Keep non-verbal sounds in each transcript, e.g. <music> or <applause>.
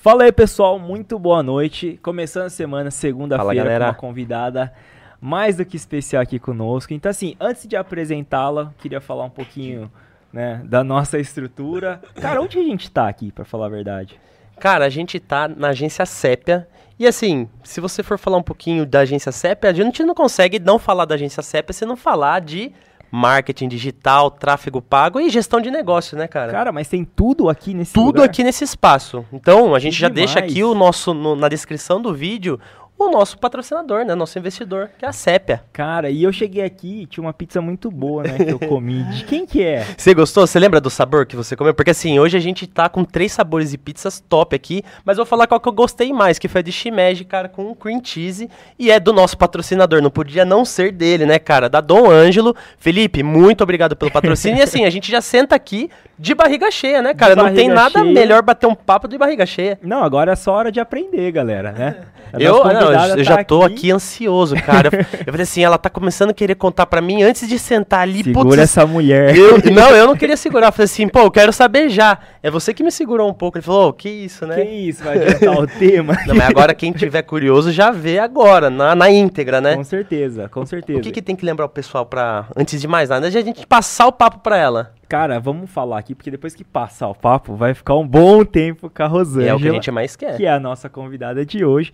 Fala aí, pessoal, muito boa noite. Começando a semana, segunda-feira, com uma convidada mais do que especial aqui conosco. Então, assim, antes de apresentá-la, queria falar um pouquinho, né, da nossa estrutura. Cara, onde a gente tá aqui, pra falar a verdade? Cara, a gente tá na agência Sépia. E assim, se você for falar um pouquinho da agência Sépia, a gente não consegue não falar da agência Sépia se não falar de marketing digital, tráfego pago e gestão de negócio, né, cara? Cara, mas tem tudo aqui nesse Tudo lugar. aqui nesse espaço. Então, a gente já demais. deixa aqui o nosso no- na descrição do vídeo o nosso patrocinador, né, nosso investidor, que é a Sépia. Cara, e eu cheguei aqui e tinha uma pizza muito boa, né, que eu <laughs> comi. De quem que é? Você gostou? Você lembra do sabor que você comeu? Porque assim, hoje a gente tá com três sabores de pizzas top aqui, mas eu vou falar qual que eu gostei mais, que foi a de shimeji, cara, com cream cheese, e é do nosso patrocinador, não podia não ser dele, né, cara, da Dom Ângelo. Felipe, muito obrigado pelo patrocínio, e assim, a gente já senta aqui de barriga cheia, né, cara, não tem nada cheia. melhor bater um papo de barriga cheia. Não, agora é só hora de aprender, galera, né? <laughs> A Eu, nossa não, eu tá já tô aqui, ansioso, cara. Eu, <laughs> eu falei assim, ela tá começando a querer contar pra mim antes de sentar ali. Segura putz, essa mulher. Eu- <laughs> não, eu não queria segurar. Eu falei assim, pô, eu quero saber já. É você que me segurou um pouco. Ele falou, "Ô, que isso, né? Que isso, vai adiantar o tema? Não, mas agora quem tiver curioso já vê agora, na, na íntegra, né? Com certeza, com certeza. O que, que tem que lembrar o pessoal pra, antes de mais nada, antes de a gente passar o papo pra ela? Cara, vamos falar aqui, porque depois que passar o papo, vai ficar um bom tempo com a E Rosângela, é o que a gente mais quer. que é a nossa convidada de hoje.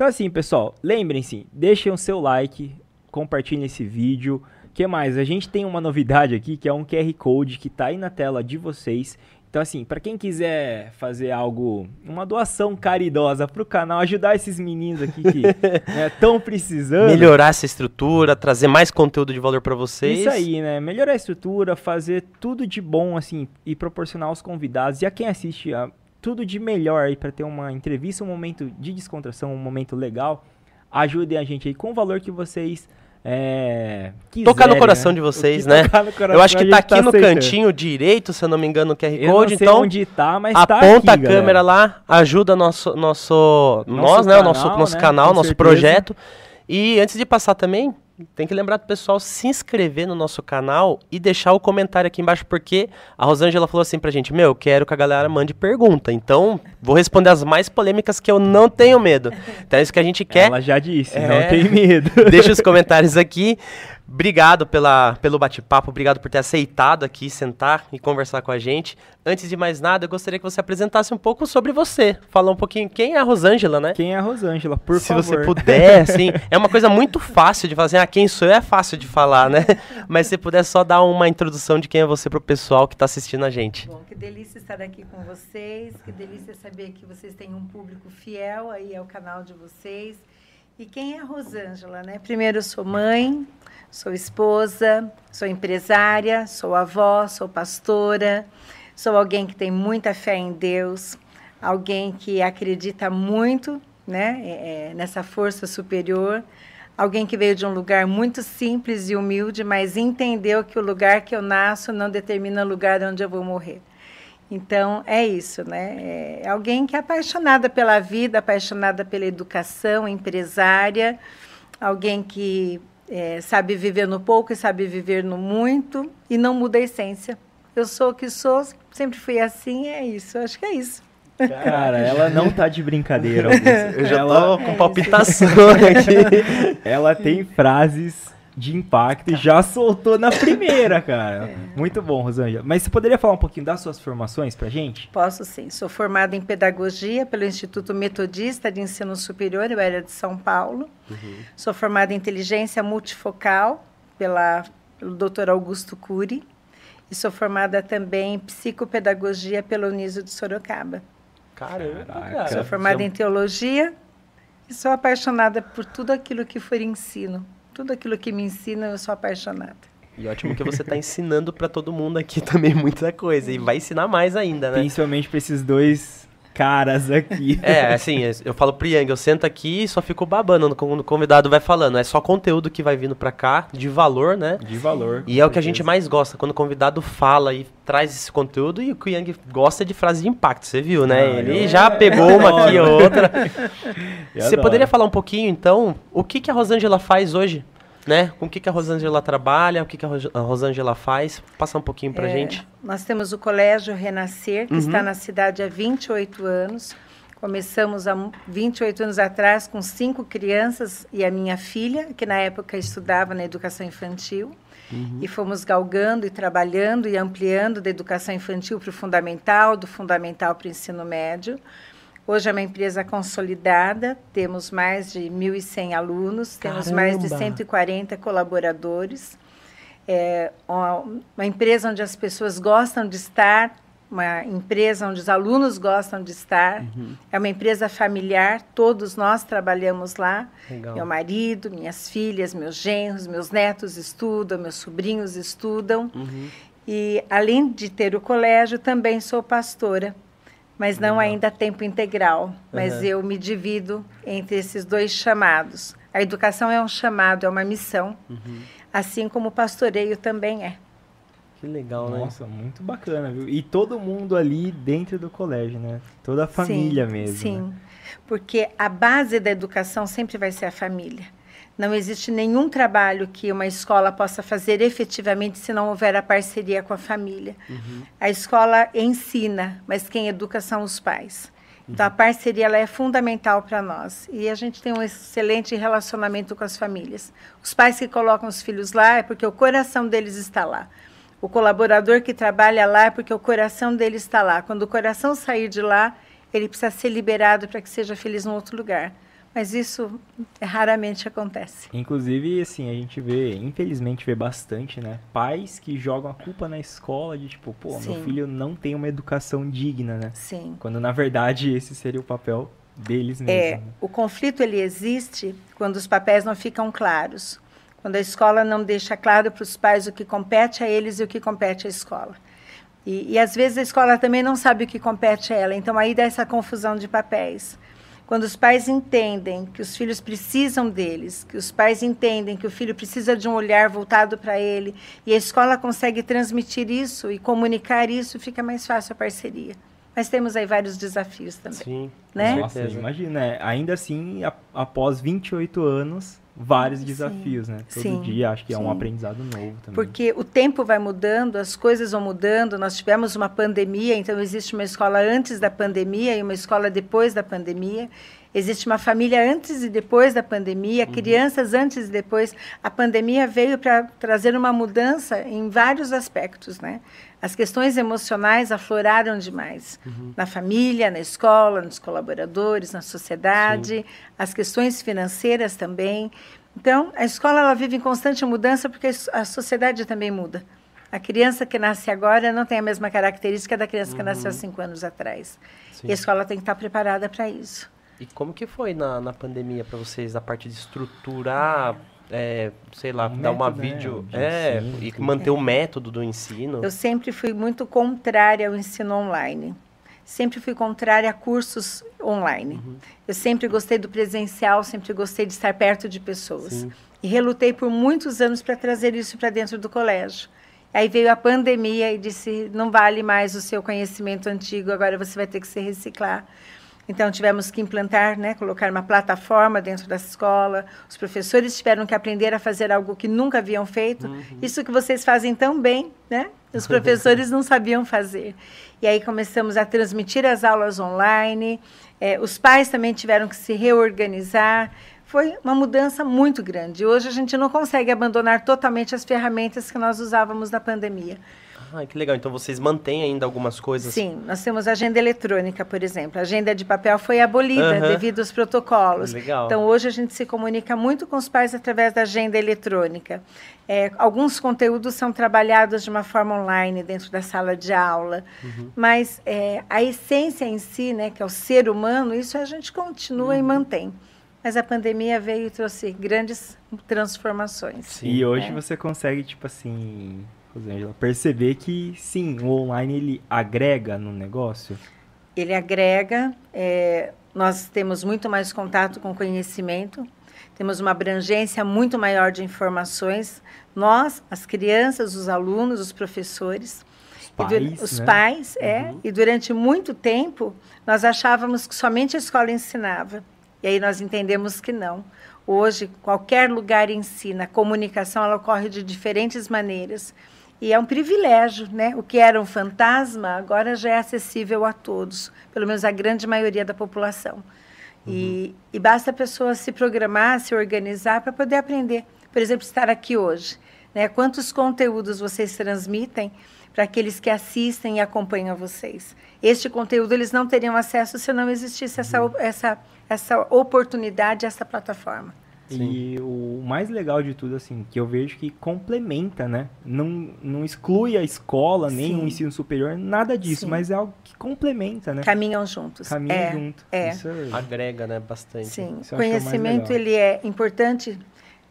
Então assim, pessoal, lembrem-se, deixem o seu like, compartilhem esse vídeo. que mais? A gente tem uma novidade aqui, que é um QR Code que tá aí na tela de vocês. Então assim, para quem quiser fazer algo, uma doação caridosa pro canal, ajudar esses meninos aqui que <laughs> estão precisando. Melhorar essa estrutura, trazer mais conteúdo de valor pra vocês. Isso aí, né? Melhorar a estrutura, fazer tudo de bom, assim, e proporcionar aos convidados e a quem assiste a, tudo de melhor aí pra ter uma entrevista, um momento de descontração, um momento legal. Ajudem a gente aí com o valor que vocês é, Tocar no quiserem, coração né? de vocês, né? coração, Eu acho que gente tá aqui no aceitando. cantinho direito, se eu não me engano, o QR Eu Code. então, onde tá, mas aponta tá aqui, a câmera galera. lá, ajuda nosso, nosso, Nosso nós, né, o nosso, canal, nosso né, canal, com nosso certeza. projeto. E antes de passar também, tem que lembrar do pessoal se inscrever no nosso canal e deixar o comentário aqui embaixo, porque a Rosângela falou assim pra gente, meu, eu quero que a galera mande pergunta, então vou responder as mais polêmicas que eu não tenho medo. Então é isso que a gente quer. Ela já disse, É. não tem medo. Deixa os comentários aqui. Obrigado pela, pelo bate-papo, obrigado por ter aceitado aqui sentar e conversar com a gente. Antes de mais nada, eu gostaria que você apresentasse um pouco sobre você. Falar um pouquinho quem é a Rosângela, né? Quem é a Rosângela, por Se favor. você puder, assim, <laughs> é uma coisa muito fácil de fazer. Ah, quem sou eu é fácil de falar, né? <laughs> Mas se puder só dar uma introdução de quem é você pro pessoal que tá assistindo a gente. Bom, que delícia estar aqui com vocês, que delícia saber que vocês têm um público fiel aí ao canal de vocês. E quem é a Rosângela, né? Primeiro, eu sou mãe, sou esposa, sou empresária, sou avó, sou pastora, sou alguém que tem muita fé em Deus, alguém que acredita muito, né, é, é, nessa força superior, alguém que veio de um lugar muito simples e humilde, mas entendeu que o lugar que eu nasço não determina o lugar onde eu vou morrer. Então, é isso, né? É alguém que é apaixonada pela vida, apaixonada pela educação, empresária, alguém que é, sabe viver no pouco e sabe viver no muito e não muda a essência. Eu sou o que sou, sempre fui assim, é isso. Acho que é isso. Cara, ela não tá de brincadeira, <laughs> Augusto. Eu já ela, tô <laughs> com palpitação aqui. ela tem frases de impacto e já soltou na primeira, <laughs> cara. É. Muito bom, Rosângela. Mas você poderia falar um pouquinho das suas formações pra gente? Posso sim. Sou formada em pedagogia pelo Instituto Metodista de Ensino Superior, eu era de São Paulo. Sou formada em inteligência multifocal pela, pelo Dr. Augusto Cury. E sou formada também em psicopedagogia pelo Uniso de Sorocaba. Caramba, cara. Sou formada em teologia e sou apaixonada por tudo aquilo que for ensino. Tudo aquilo que me ensina, eu sou apaixonada. E ótimo que você tá ensinando pra todo mundo aqui <laughs> também muita coisa. E vai ensinar mais ainda, né? Principalmente pra esses dois caras aqui. <laughs> É, assim, eu falo pro Yang, eu sento aqui e só fico babando quando o convidado vai falando. É só conteúdo que vai vindo pra cá, de valor, né? De valor. E é o que a gente mais gosta, quando o convidado fala e traz esse conteúdo, e o que o Yang gosta de frase de impacto, você viu, né? Ah, Ele eu- já pegou uma aqui <laughs> outra. Eu Você adoro. poderia falar um pouquinho, então, o que, que a Rosângela faz hoje? Né? Com o que, que a Rosângela trabalha, o que, que a Ros- a Rosângela faz? Passa um pouquinho pra É, gente. Nós temos o Colégio Renascer, que Uhum. está na cidade há 28 anos. Começamos há 28 anos atrás com cinco crianças e a minha filha, que na época estudava na educação infantil. Uhum. E fomos galgando e trabalhando e ampliando da educação infantil para o fundamental, do fundamental para o ensino médio. Hoje é uma empresa consolidada, temos mais de 1.100 alunos, Caramba. temos mais de 140 colaboradores. É uma, empresa onde as pessoas gostam de estar, uma empresa onde os alunos gostam de estar. Uhum. É uma empresa familiar, todos nós trabalhamos lá. Legal. Meu marido, minhas filhas, meus genros, meus netos estudam, meus sobrinhos estudam. Uhum. E além de ter o colégio, também sou pastora, mas não Legal. ainda a tempo integral. Mas uhum. eu me divido entre esses dois chamados. A educação é um chamado, é uma missão, uhum. assim como o pastoreio também é. Que legal, Nossa, né? Nossa, muito bacana, viu? E todo mundo ali dentro do colégio, né? Toda a família sim, mesmo. Sim, né? porque a base da educação sempre vai ser a família. Não existe nenhum trabalho que uma escola possa fazer efetivamente se não houver a parceria com a família. Uhum. A escola ensina, mas quem educa são os pais. Então, a parceria ela é fundamental para nós. E a gente tem um excelente relacionamento com as famílias. Os pais que colocam os filhos lá é porque o coração deles está lá. O colaborador que trabalha lá é porque o coração dele está lá. Quando o coração sair de lá, ele precisa ser liberado para que seja feliz em outro lugar. Mas isso raramente acontece. Inclusive, assim, a gente vê, infelizmente, vê bastante, né? Pais que jogam a culpa na escola de tipo, pô, Sim. meu filho não tem uma educação digna, né? Sim. Quando na verdade esse seria o papel deles mesmos. É, né? o conflito ele existe quando os papéis não ficam claros. Quando a escola não deixa claro para os pais o que compete a eles e o que compete à escola. E, e, às vezes a escola também não sabe o que compete a ela, então aí dá essa confusão de papéis. Quando os pais entendem que os filhos precisam deles, que os pais entendem que o filho precisa de um olhar voltado para ele, e a escola consegue transmitir isso e comunicar isso, fica mais fácil a parceria. Mas temos aí vários desafios também. Sim, né? Nossa, imagina, é, ainda assim, após 28 anos, vários desafios, sim, né? Todo sim, dia acho que sim. é um aprendizado novo também. Porque o tempo vai mudando, as coisas vão mudando. Nós tivemos uma pandemia, então existe uma escola antes da pandemia e uma escola depois da pandemia. Existe uma família antes e depois da pandemia, uhum. crianças antes e depois. A pandemia veio para trazer uma mudança em vários aspectos, né? As questões emocionais afloraram demais uhum. na família, na escola, nos colaboradores, na sociedade, Sim. as questões financeiras também. Então, a escola ela vive em constante mudança porque a sociedade também muda. A criança que nasce agora não tem a mesma característica da criança uhum. que nasceu há uhum. cinco anos atrás. Sim. E a escola tem que estar preparada para isso. E como que foi na, na pandemia para vocês a parte de estruturar é, sei lá, um dar uma né, vídeo é, e manter é. o método do ensino. Eu sempre fui muito contrária ao ensino online. Sempre fui contrária a cursos online. Uhum. Eu sempre gostei do presencial, sempre gostei de estar perto de pessoas. Sim. E relutei por muitos anos para trazer isso para dentro do colégio. Aí veio a pandemia e disse: não vale mais o seu conhecimento antigo, agora você vai ter que se reciclar. Então, tivemos que implantar, né, colocar uma plataforma dentro da escola. Os professores tiveram que aprender a fazer algo que nunca haviam feito. Uhum. Isso que vocês fazem tão bem, né? Os <laughs> professores não sabiam fazer. E aí começamos a transmitir as aulas online. É, os pais também tiveram que se reorganizar. Foi uma mudança muito grande. Hoje a gente não consegue abandonar totalmente as ferramentas que nós usávamos na pandemia. Ah, que legal. Então vocês mantêm ainda algumas coisas? Sim, nós temos agenda eletrônica, por exemplo. A agenda de papel foi abolida uhum. devido aos protocolos. Legal. Então hoje a gente se comunica muito com os pais através da agenda eletrônica. É, alguns conteúdos são trabalhados de uma forma online dentro da sala de aula, uhum. mas é, a essência em si, né, que é o ser humano, isso a gente continua uhum. e mantém. Mas a pandemia veio e trouxe grandes transformações. Sim. E hoje é. você consegue, tipo assim, Rosângela, perceber que sim, o online ele agrega no negócio? Ele agrega, é, nós temos muito mais contato com conhecimento, temos uma abrangência muito maior de informações. Nós, as crianças, os alunos, os professores, os pais, os né? pais é, uhum. e durante muito tempo nós achávamos que somente a escola ensinava. E aí nós entendemos que não. Hoje, qualquer lugar ensina. A comunicação ela ocorre de diferentes maneiras. E é um privilégio, né? O que era um fantasma agora já é acessível a todos, pelo menos a grande maioria da população. Uhum. E, e basta a pessoa se programar, se organizar para poder aprender. Por exemplo, estar aqui hoje. Né? Quantos conteúdos vocês transmitem para aqueles que assistem e acompanham vocês? Este conteúdo eles não teriam acesso se não existisse essa, uhum. essa, essa oportunidade, essa plataforma. E o mais legal de tudo, assim, que eu vejo que complementa, né? Não, não exclui a escola, Sim. nem o ensino superior, nada disso, Sim. mas é algo que complementa, né? Caminham juntos. Caminham é, junto. É. Isso Agrega, né, bastante. Sim, Isso conhecimento, ele é importante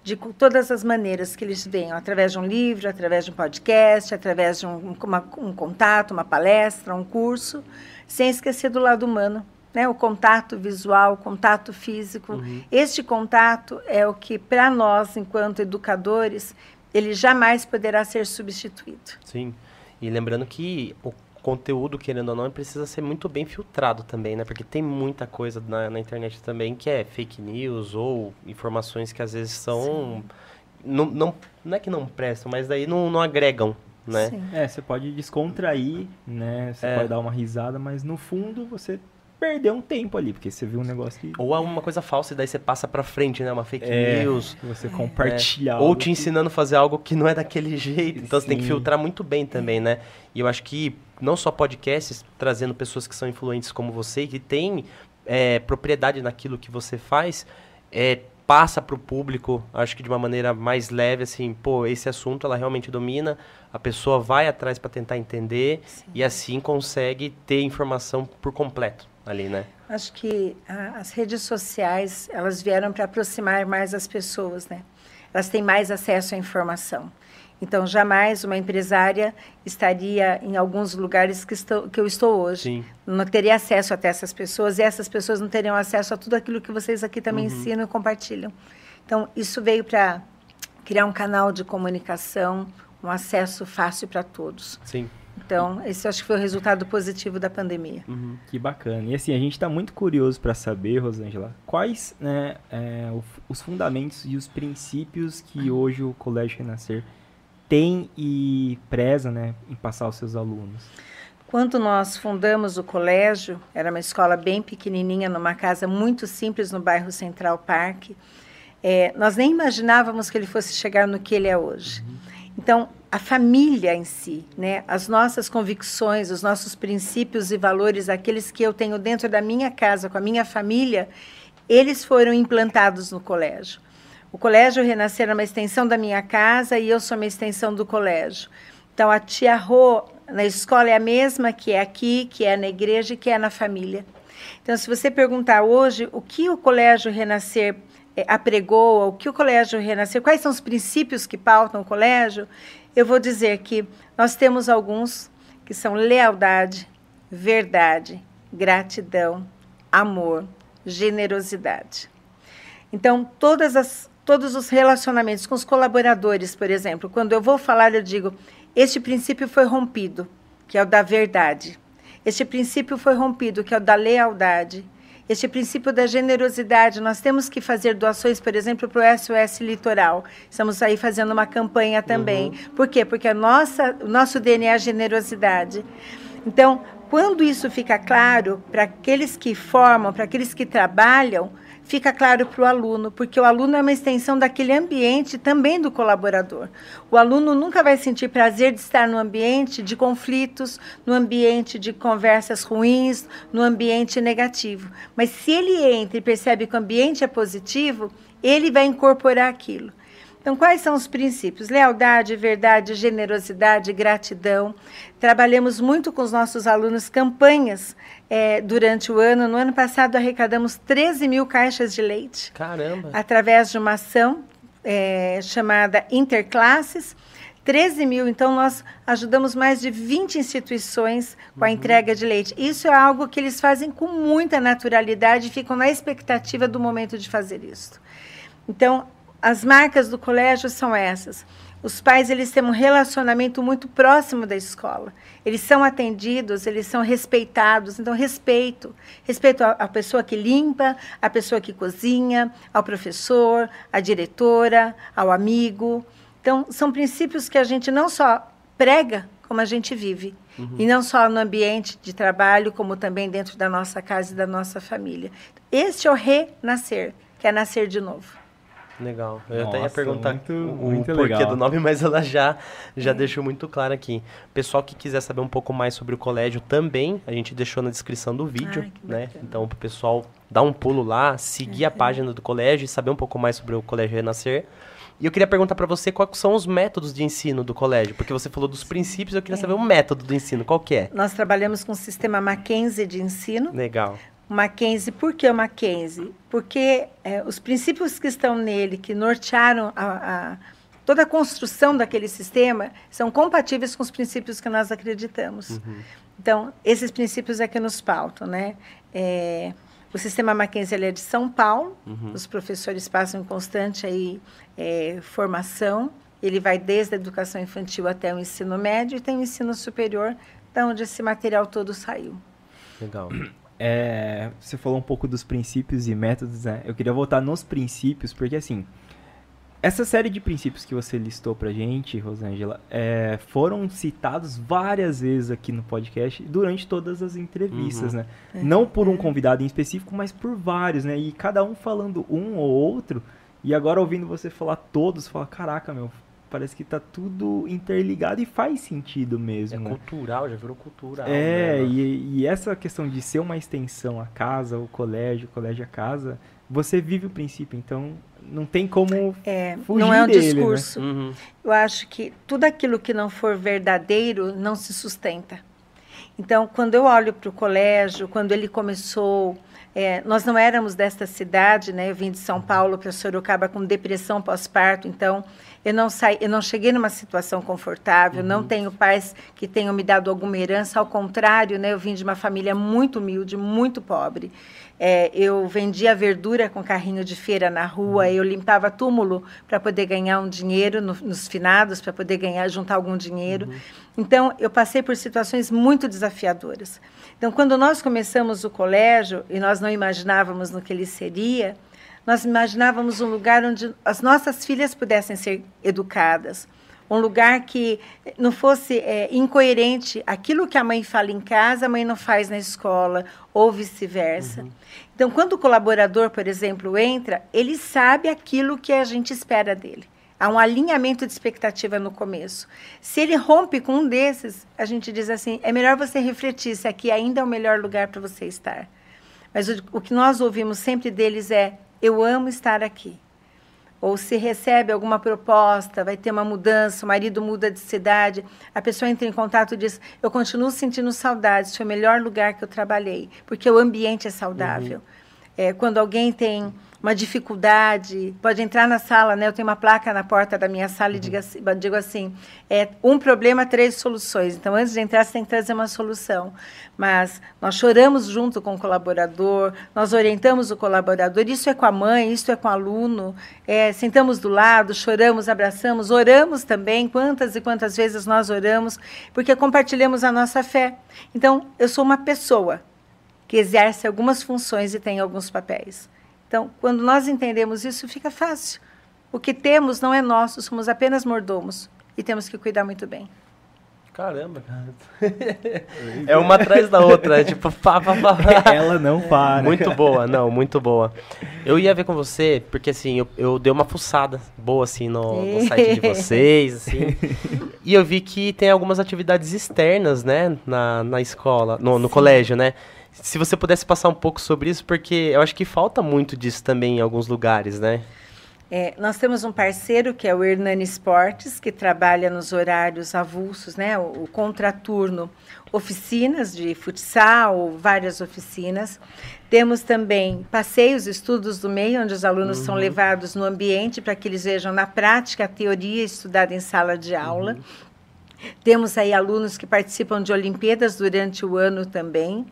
de todas as maneiras que eles venham, através de um livro, através de um podcast, através de um, uma, um contato, uma palestra, um curso, sem esquecer do lado humano, né? O contato visual, o contato físico. Uhum. Este contato é o que, para nós, enquanto educadores, ele jamais poderá ser substituído. Sim. E lembrando que o conteúdo, querendo ou não, precisa ser muito bem filtrado também, né? Porque tem muita coisa na, na internet também que é fake news ou informações que às vezes são. Não, não, não é que não prestam, mas daí não, não agregam né? Sim. É, você pode descontrair, né? Você é. pode dar uma risada, mas no fundo você perder um tempo ali, porque você viu um negócio que. Ou é uma coisa falsa e daí você passa pra frente, né? Uma fake é, news. Você compartilhar. É. Ou te ensinando a fazer algo que não é daquele jeito. Então Sim. você tem que filtrar muito bem também, né? E eu acho que não só podcasts, trazendo pessoas que são influentes como você, que têm é, propriedade naquilo que você faz, é, passa para o público, acho que de uma maneira mais leve, assim, pô, esse assunto ela realmente domina, a pessoa vai atrás para tentar entender Sim. e assim consegue ter informação por completo ali, né? Acho que a, as redes sociais, elas vieram para aproximar mais as pessoas, né? Elas têm mais acesso à informação. Então, jamais uma empresária estaria em alguns lugares que, estou, que eu estou hoje. Sim. Não teria acesso até essas pessoas e essas pessoas não teriam acesso a tudo aquilo que vocês aqui também uhum. ensinam e compartilham. Então, isso veio para criar um canal de comunicação, um acesso fácil para todos. Sim. Então, esse acho que foi o resultado positivo da pandemia. Uhum. Que bacana. E assim, a gente está muito curioso para saber, Rosângela, quais né, é, os fundamentos e os princípios que hoje o Colégio Renascer tem e preza né, em passar aos seus alunos. Quando nós fundamos o colégio, era uma escola bem pequenininha, numa casa muito simples no bairro Central Park. É, nós nem imaginávamos que ele fosse chegar no que ele é hoje. Uhum. Então, a família em si, né? as nossas convicções, os nossos princípios e valores, aqueles que eu tenho dentro da minha casa, com a minha família, eles foram implantados no colégio. O colégio Renascer é uma extensão da minha casa e eu sou uma extensão do colégio. Então, a tia Rô na escola é a mesma que é aqui, que é na igreja e que é na família. Então, se você perguntar hoje o que o colégio Renascer é, apregou, o que o colégio Renascer, quais são os princípios que pautam o colégio, eu vou dizer que nós temos alguns que são lealdade, verdade, gratidão, amor, generosidade. Então, todas as, todos os relacionamentos com os colaboradores, por exemplo, quando eu vou falar, eu digo: este princípio foi rompido, que é o da verdade. Este princípio foi rompido, que é o da lealdade este princípio da generosidade. Nós temos que fazer doações, por exemplo, para o SOS Litoral. Estamos aí fazendo uma campanha também. Uhum. Por quê? Porque a nossa, o nosso DNA é a generosidade. Então, quando isso fica claro para aqueles que formam, para aqueles que trabalham, fica claro para o aluno, porque o aluno é uma extensão daquele ambiente também do colaborador. O aluno nunca vai sentir prazer de estar no ambiente de conflitos, no ambiente de conversas ruins, no ambiente negativo. Mas se ele entra e percebe que o ambiente é positivo, ele vai incorporar aquilo. Então, quais são os princípios? Lealdade, verdade, generosidade, gratidão. Trabalhamos muito com os nossos alunos campanhas é, durante o ano. No ano passado, arrecadamos 13 mil caixas de leite. Caramba! Através de uma ação é, chamada Interclasses. 13 mil, então nós ajudamos mais de 20 instituições com a uhum. entrega de leite. Isso é algo que eles fazem com muita naturalidade e ficam na expectativa do momento de fazer isso. Então, as marcas do colégio são essas. Os pais eles têm um relacionamento muito próximo da escola. Eles são atendidos, eles são respeitados. Então, respeito. Respeito à, pessoa que limpa, à pessoa que cozinha, ao professor, à diretora, ao amigo. Então, são princípios que a gente não só prega como a gente vive. Uhum. E não só no ambiente de trabalho, como também dentro da nossa casa e da nossa família. Este é o renascer, que é nascer de novo. Legal. Eu Nossa, até ia perguntar muito, o, muito porquê legal. do nome, <laughs> mas ela já, já é. deixou muito claro aqui. Pessoal que quiser saber um pouco mais sobre o colégio também, a gente deixou na descrição do vídeo, Ai, né? Bacana. Então, para o pessoal dar um pulo lá, seguir a página do colégio e saber um pouco mais sobre o Colégio Renascer. E eu queria perguntar para você quais são os métodos de ensino do colégio, porque você falou dos princípios, eu queria é. saber o método do ensino, qual que é? Nós trabalhamos com o sistema Mackenzie de ensino. Legal. Mackenzie, por que o Mackenzie? Porque é, os princípios que estão nele, que nortearam a, a, toda a construção daquele sistema, são compatíveis com os princípios que nós acreditamos. Uhum. Então, esses princípios é que nos pautam, né? É, o sistema Mackenzie é de São Paulo, uhum. os professores passam em constante aí, é, formação, ele vai desde a educação infantil até o ensino médio e tem o ensino superior, da onde esse material todo saiu. Legal. É, você falou um pouco dos princípios e métodos, né? Eu queria voltar nos princípios, porque assim, essa série de princípios que você listou pra gente, Rosângela, é, foram citados várias vezes aqui no podcast durante todas as entrevistas, uhum. né? É. Não por um convidado em específico, mas por vários, né? E cada um falando um ou outro. E agora ouvindo você falar todos, fala, caraca, meu, parece que tá tudo interligado e faz sentido mesmo. É né? cultural, já virou cultural. É, né? e, e, essa questão de ser uma extensão a casa, o colégio, o colégio a casa, você vive o princípio, então não tem como é, fugir Não é um dele, né? discurso. Né? Uhum. Eu acho que tudo aquilo que não for verdadeiro não se sustenta. Então, quando eu olho para o colégio, quando ele começou é, nós não éramos desta cidade, né? Eu vim de São Paulo para Sorocaba com depressão pós-parto, então eu não saí, eu não cheguei numa situação confortável, uhum. não tenho pais que tenham me dado alguma herança, ao contrário, né? Eu vim de uma família muito humilde, muito pobre. É, eu vendia verdura com carrinho de feira na rua, uhum. eu limpava túmulo para poder ganhar um dinheiro no, nos finados, para poder ganhar, juntar algum dinheiro. Uhum. Então, eu passei por situações muito desafiadoras. Então, quando nós começamos o colégio e nós não imaginávamos no que ele seria, nós imaginávamos um lugar onde as nossas filhas pudessem ser educadas, um lugar que não fosse é, incoerente aquilo que a mãe fala em casa, a mãe não faz na escola, ou vice-versa. Uhum. Então, quando o colaborador, por exemplo, entra, ele sabe aquilo que a gente espera dele. Há um alinhamento de expectativa no começo. Se ele rompe com um desses, a gente diz assim: é melhor você refletir se aqui ainda é o melhor lugar para você estar. Mas o, o que nós ouvimos sempre deles é: eu amo estar aqui ou se recebe alguma proposta, vai ter uma mudança, o marido muda de cidade, a pessoa entra em contato e diz: Eu continuo sentindo saudades, foi o melhor lugar que eu trabalhei, porque o ambiente é saudável. Uhum. É, quando alguém tem uma dificuldade, pode entrar na sala, né? Eu tenho uma placa na porta da minha sala e digo uhum. assim, digo assim é um problema, três soluções. Então, antes de entrar, você tem que trazer uma solução. Mas nós choramos junto com o colaborador, nós orientamos o colaborador. Isso é com a mãe, isso é com o aluno. É, sentamos do lado, choramos, abraçamos, oramos também. Quantas e quantas vezes nós oramos, porque compartilhamos a nossa fé. Então, eu sou uma pessoa que exerce algumas funções e tem alguns papéis. Então, quando nós entendemos isso, fica fácil. O que temos não é nosso, somos apenas mordomos e temos que cuidar muito bem. Caramba, cara. É uma atrás da outra, é tipo, pá, pá, pá. <laughs> Ela não para. Muito boa, não, muito boa. Eu ia ver com você, porque assim, eu, eu dei uma fuçada boa, assim, no, no site de vocês, assim. <laughs> e eu vi que tem algumas atividades externas, né, na, na escola, no, no colégio, né? Se você pudesse passar um pouco sobre isso, porque eu acho que falta muito disso também em alguns lugares, né? É, nós temos um parceiro que é o Hernani Esportes, que trabalha nos horários avulsos, né, o, o contraturno, oficinas de futsal, várias oficinas. Temos também passeios, estudos do meio, onde os alunos uhum. são levados no ambiente para que eles vejam na prática a teoria estudada em sala de aula. Uhum. Temos aí alunos que participam de Olimpíadas durante o ano também.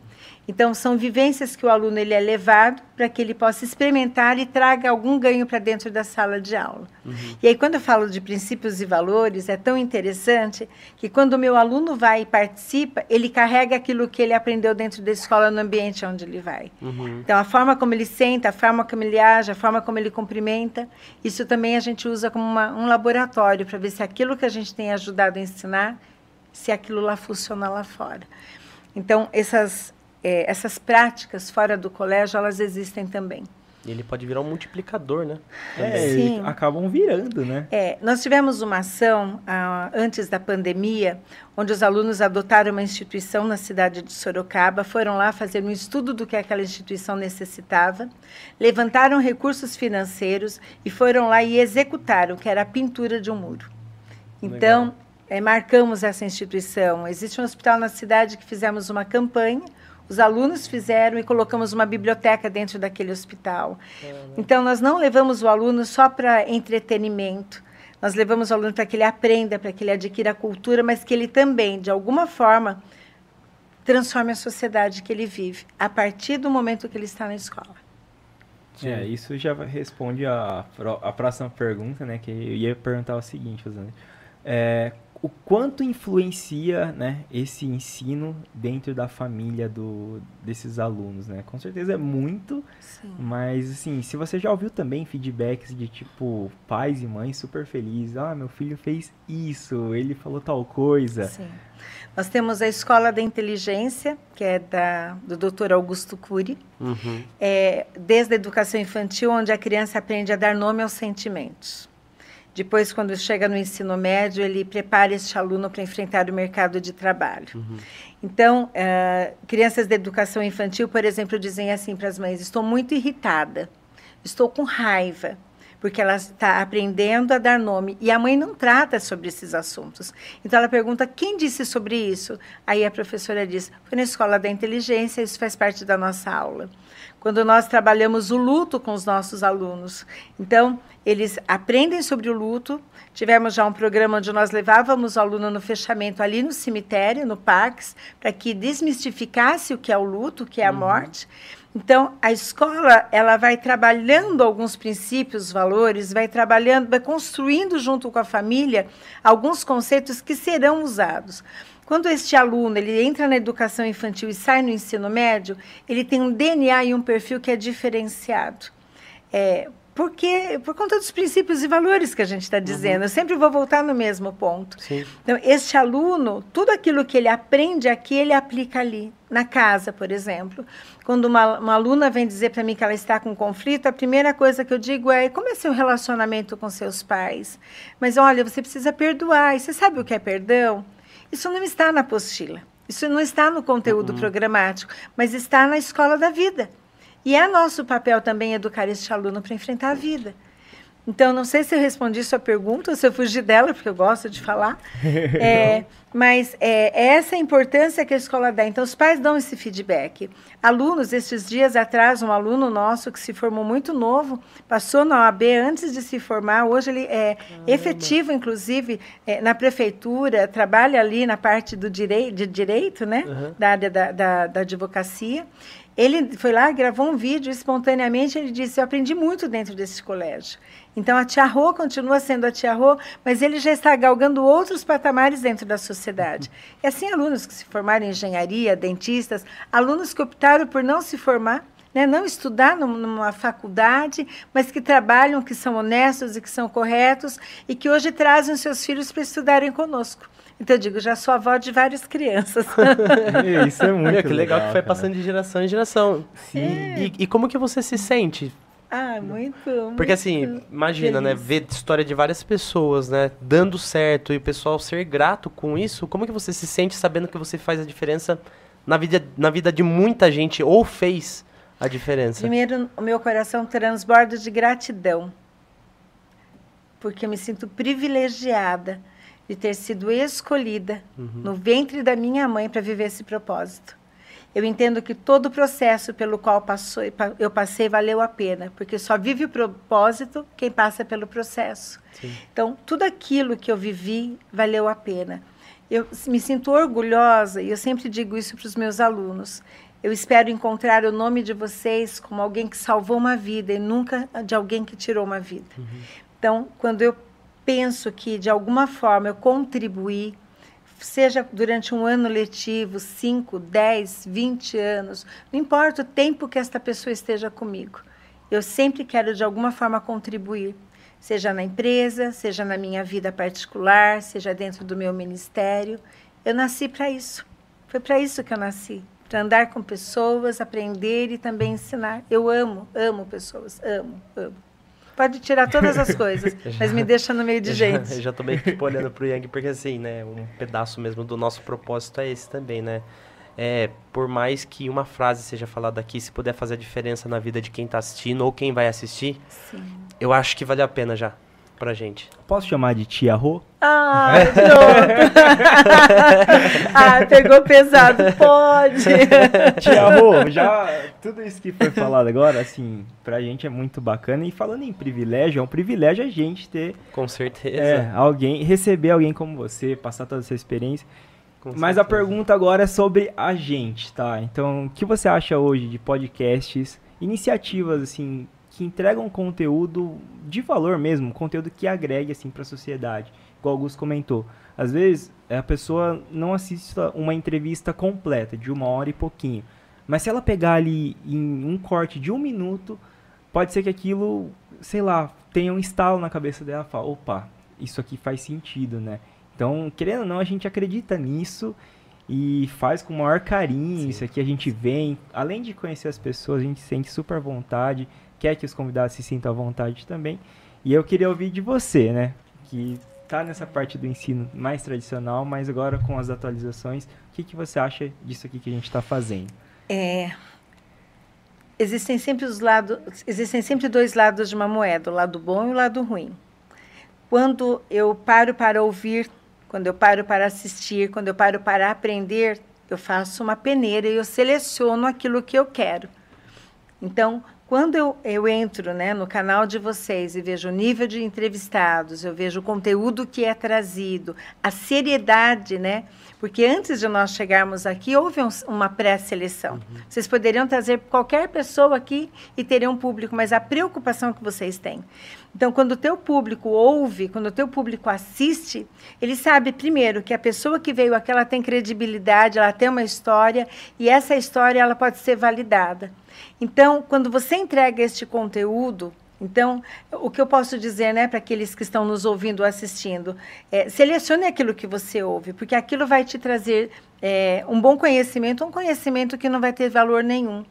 Então, são vivências que o aluno ele é levado para que ele possa experimentar e traga algum ganho para dentro da sala de aula. Uhum. E aí, quando eu falo de princípios e valores, é tão interessante que quando o meu aluno vai e participa, ele carrega aquilo que ele aprendeu dentro da escola no ambiente onde ele vai. Uhum. Então, a forma como ele senta, a forma como ele age, a forma como ele cumprimenta, isso também a gente usa como uma, um laboratório para ver se aquilo que a gente tem ajudado a ensinar se aquilo lá funciona lá fora. Então, essas, é, essas práticas fora do colégio, elas existem também. E ele pode virar um multiplicador, né? É, Sim. acabam virando, né? É, nós tivemos uma ação ah, antes da pandemia, onde os alunos adotaram uma instituição na cidade de Sorocaba, foram lá fazer um estudo do que aquela instituição necessitava, levantaram recursos financeiros e foram lá e executaram, que era a pintura de um muro. Então, é, marcamos essa instituição. Existe um hospital na cidade que fizemos uma campanha os alunos fizeram e colocamos uma biblioteca dentro daquele hospital. Então, nós não levamos o aluno só para entretenimento. Nós levamos o aluno para que ele aprenda, para que ele adquira a cultura, mas que ele também, de alguma forma, transforme a sociedade que ele vive, a partir do momento que ele está na escola. É, isso já responde a, a próxima pergunta, né? Que eu ia perguntar o seguinte, Rosane. É, o quanto influencia né, esse ensino dentro da família do, desses alunos, né? Com certeza é muito, Sim. mas assim, se você já ouviu também feedbacks de tipo pais e mães super felizes, ah, meu filho fez isso, ele falou tal coisa. Sim. Nós temos a Escola da Inteligência, que é da, do Dr. Augusto Cury, uhum. é, desde a educação infantil, onde a criança aprende a dar nome aos sentimentos. Depois, quando chega no ensino médio, ele prepara este aluno para enfrentar o mercado de trabalho. Uhum. Então, uh, crianças de educação infantil, por exemplo, dizem assim para as mães: Estou muito irritada, estou com raiva, porque ela está aprendendo a dar nome. E a mãe não trata sobre esses assuntos. Então, ela pergunta: Quem disse sobre isso? Aí a professora diz: Foi na escola da inteligência, isso faz parte da nossa aula. Quando nós trabalhamos o luto com os nossos alunos. Então, eles aprendem sobre o luto. Tivemos já um programa onde nós levávamos o aluno no fechamento ali no cemitério, no Pax, para que desmistificasse o que é o luto, o que é a uhum. morte. Então, a escola ela vai trabalhando alguns princípios, valores, vai trabalhando, vai construindo junto com a família alguns conceitos que serão usados. Quando este aluno ele entra na educação infantil e sai no ensino médio, ele tem um DNA e um perfil que é diferenciado. É, porque por conta dos princípios e valores que a gente está dizendo. Uhum. Eu sempre vou voltar no mesmo ponto. Sim. Então, este aluno, tudo aquilo que ele aprende aqui, ele aplica ali, na casa, por exemplo. Quando uma, uma aluna vem dizer para mim que ela está com conflito, a primeira coisa que eu digo é: como é seu relacionamento com seus pais? Mas olha, você precisa perdoar. E você sabe o que é perdão? Isso não está na apostila. Isso não está no conteúdo uhum. programático, mas está na escola da vida. E é nosso papel também educar este aluno para enfrentar a vida. Então, não sei se eu respondi sua pergunta ou se eu fugi dela, porque eu gosto de falar. <laughs> É, mas é, é, essa a importância que a escola dá. Então, os pais dão esse feedback. Alunos, estes dias atrás, um aluno nosso que se formou muito novo, passou na OAB antes de se formar. Hoje ele é efetivo, inclusive, é, na prefeitura, trabalha ali na parte do direi de direito, né? Uhum. Da área da, da, da advocacia. Ele foi lá, gravou um vídeo, espontaneamente ele disse: Eu aprendi muito dentro desse colégio. Então a Tia Rô continua sendo a Tia Rô, mas ele já está galgando outros patamares dentro da sociedade. E assim, alunos que se formaram em engenharia, dentistas, alunos que optaram por não se formar, né, não estudar numa faculdade, mas que trabalham, que são honestos e que são corretos e que hoje trazem seus filhos para estudarem conosco. Então eu digo, já sou avó de várias crianças. <laughs> Isso é muito Que legal, legal que foi passando de geração em geração. Sim. É. E, e, como que você se sente? Ah, muito. Porque assim, imagina, né, feliz. né? Ver história de várias pessoas, né? Dando certo e o pessoal ser grato com isso. Como que você se sente sabendo que você faz a diferença na vida, na vida de muita gente ou fez a diferença? Primeiro, o meu coração transborda de gratidão. Porque eu me sinto privilegiada de ter sido escolhida uhum. no ventre da minha mãe para viver esse propósito. Eu entendo que todo o processo pelo qual passou, eu passei valeu a pena, porque só vive o propósito quem passa pelo processo. Sim. Então, tudo aquilo que eu vivi valeu a pena. Eu me sinto orgulhosa e eu sempre digo isso para os meus alunos. Eu espero encontrar o nome de vocês como alguém que salvou uma vida e nunca de alguém que tirou uma vida. Uhum. Então, quando eu penso que, de alguma forma, eu contribuí, seja durante um ano letivo, 5, 10, 20 anos, não importa o tempo que esta pessoa esteja comigo, eu sempre quero, de alguma forma, contribuir, seja na empresa, seja na minha vida particular, seja dentro do meu ministério. eu nasci para isso. Foi para isso que eu nasci, para andar com pessoas, aprender e também ensinar. Eu amo, amo pessoas, amo, amo. Pode tirar todas as <laughs> coisas, mas me deixa no meio de <laughs> Eu gente. Já, eu já tô meio que tipo, olhando pro Yang, porque assim, né, um pedaço mesmo do nosso propósito é esse também, né? É, por mais que uma frase seja falada aqui, se puder fazer a diferença na vida de quem tá assistindo ou quem vai assistir, Sim. eu acho que vale a pena já pra gente. Posso chamar de tia Rô? Ah, pronto. <laughs> ah, pegou pesado. Pode. Tia Rô, já tudo isso que foi falado agora, assim, pra gente é muito bacana. E falando em privilégio, é um privilégio a gente ter Com certeza. é, alguém, receber alguém como você, passar toda essa experiência. com Mas a certeza. pergunta agora é sobre a gente, tá? Então, o que você acha hoje de podcasts, iniciativas assim que entregam conteúdo de valor mesmo, conteúdo que agregue assim para a sociedade, igual o Augusto comentou. Às vezes a pessoa não assiste uma entrevista completa de uma hora e pouquinho, mas se ela pegar ali em um corte de um minuto, pode ser que aquilo, sei lá, tenha um estalo na cabeça dela, fala, opa, isso aqui faz sentido, né? Então, querendo ou não, a gente acredita nisso e faz com o maior carinho. Sim. Isso aqui a gente vem, além de conhecer as pessoas, a gente sente super vontade, quer que os convidados se sintam à vontade também. E eu queria ouvir de você, né? Que tá nessa parte do ensino mais tradicional, mas agora com as atualizações, o que, que você acha disso aqui que a gente está fazendo? É, existem sempre os lados, existem sempre dois lados de uma moeda, o lado bom e o lado ruim. Quando eu paro para ouvir, quando eu paro para assistir, quando eu paro para aprender, eu faço uma peneira e eu seleciono aquilo que eu quero. Então, quando eu, eu entro né, no canal de vocês e vejo o nível de entrevistados, eu vejo o conteúdo que é trazido, a seriedade, né? Porque antes de nós chegarmos aqui, houve um- uma pré-seleção. Vocês poderiam trazer qualquer pessoa aqui e teriam público, mas a preocupação que vocês têm. Então, quando o teu público ouve, quando o teu público assiste, ele sabe, primeiro, que a pessoa que veio aqui, ela tem credibilidade, ela tem uma história, e essa história ela pode ser validada. Então, quando você entrega este conteúdo, então, o que eu posso dizer, né, para aqueles que estão nos ouvindo ou assistindo, é, selecione aquilo que você ouve, porque aquilo vai te trazer é, um bom conhecimento, um conhecimento que não vai ter valor nenhum.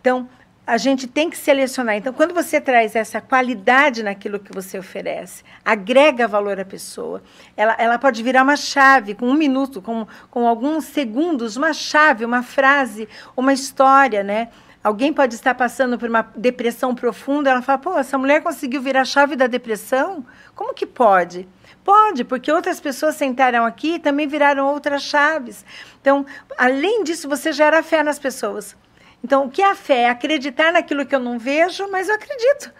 Então, a gente tem que selecionar. Então, quando você traz essa qualidade naquilo que você oferece, agrega valor à pessoa, ela, ela pode virar uma chave, com um minuto, com, com alguns segundos, uma chave, uma frase, uma história, né? Alguém pode estar passando por uma depressão profunda, ela fala, pô, essa mulher conseguiu virar a chave da depressão? Como que pode? Pode, porque outras pessoas sentaram aqui e também viraram outras chaves. Então, além disso, você gera fé nas pessoas. Então, o que é a fé? É acreditar naquilo que eu não vejo, mas eu acredito.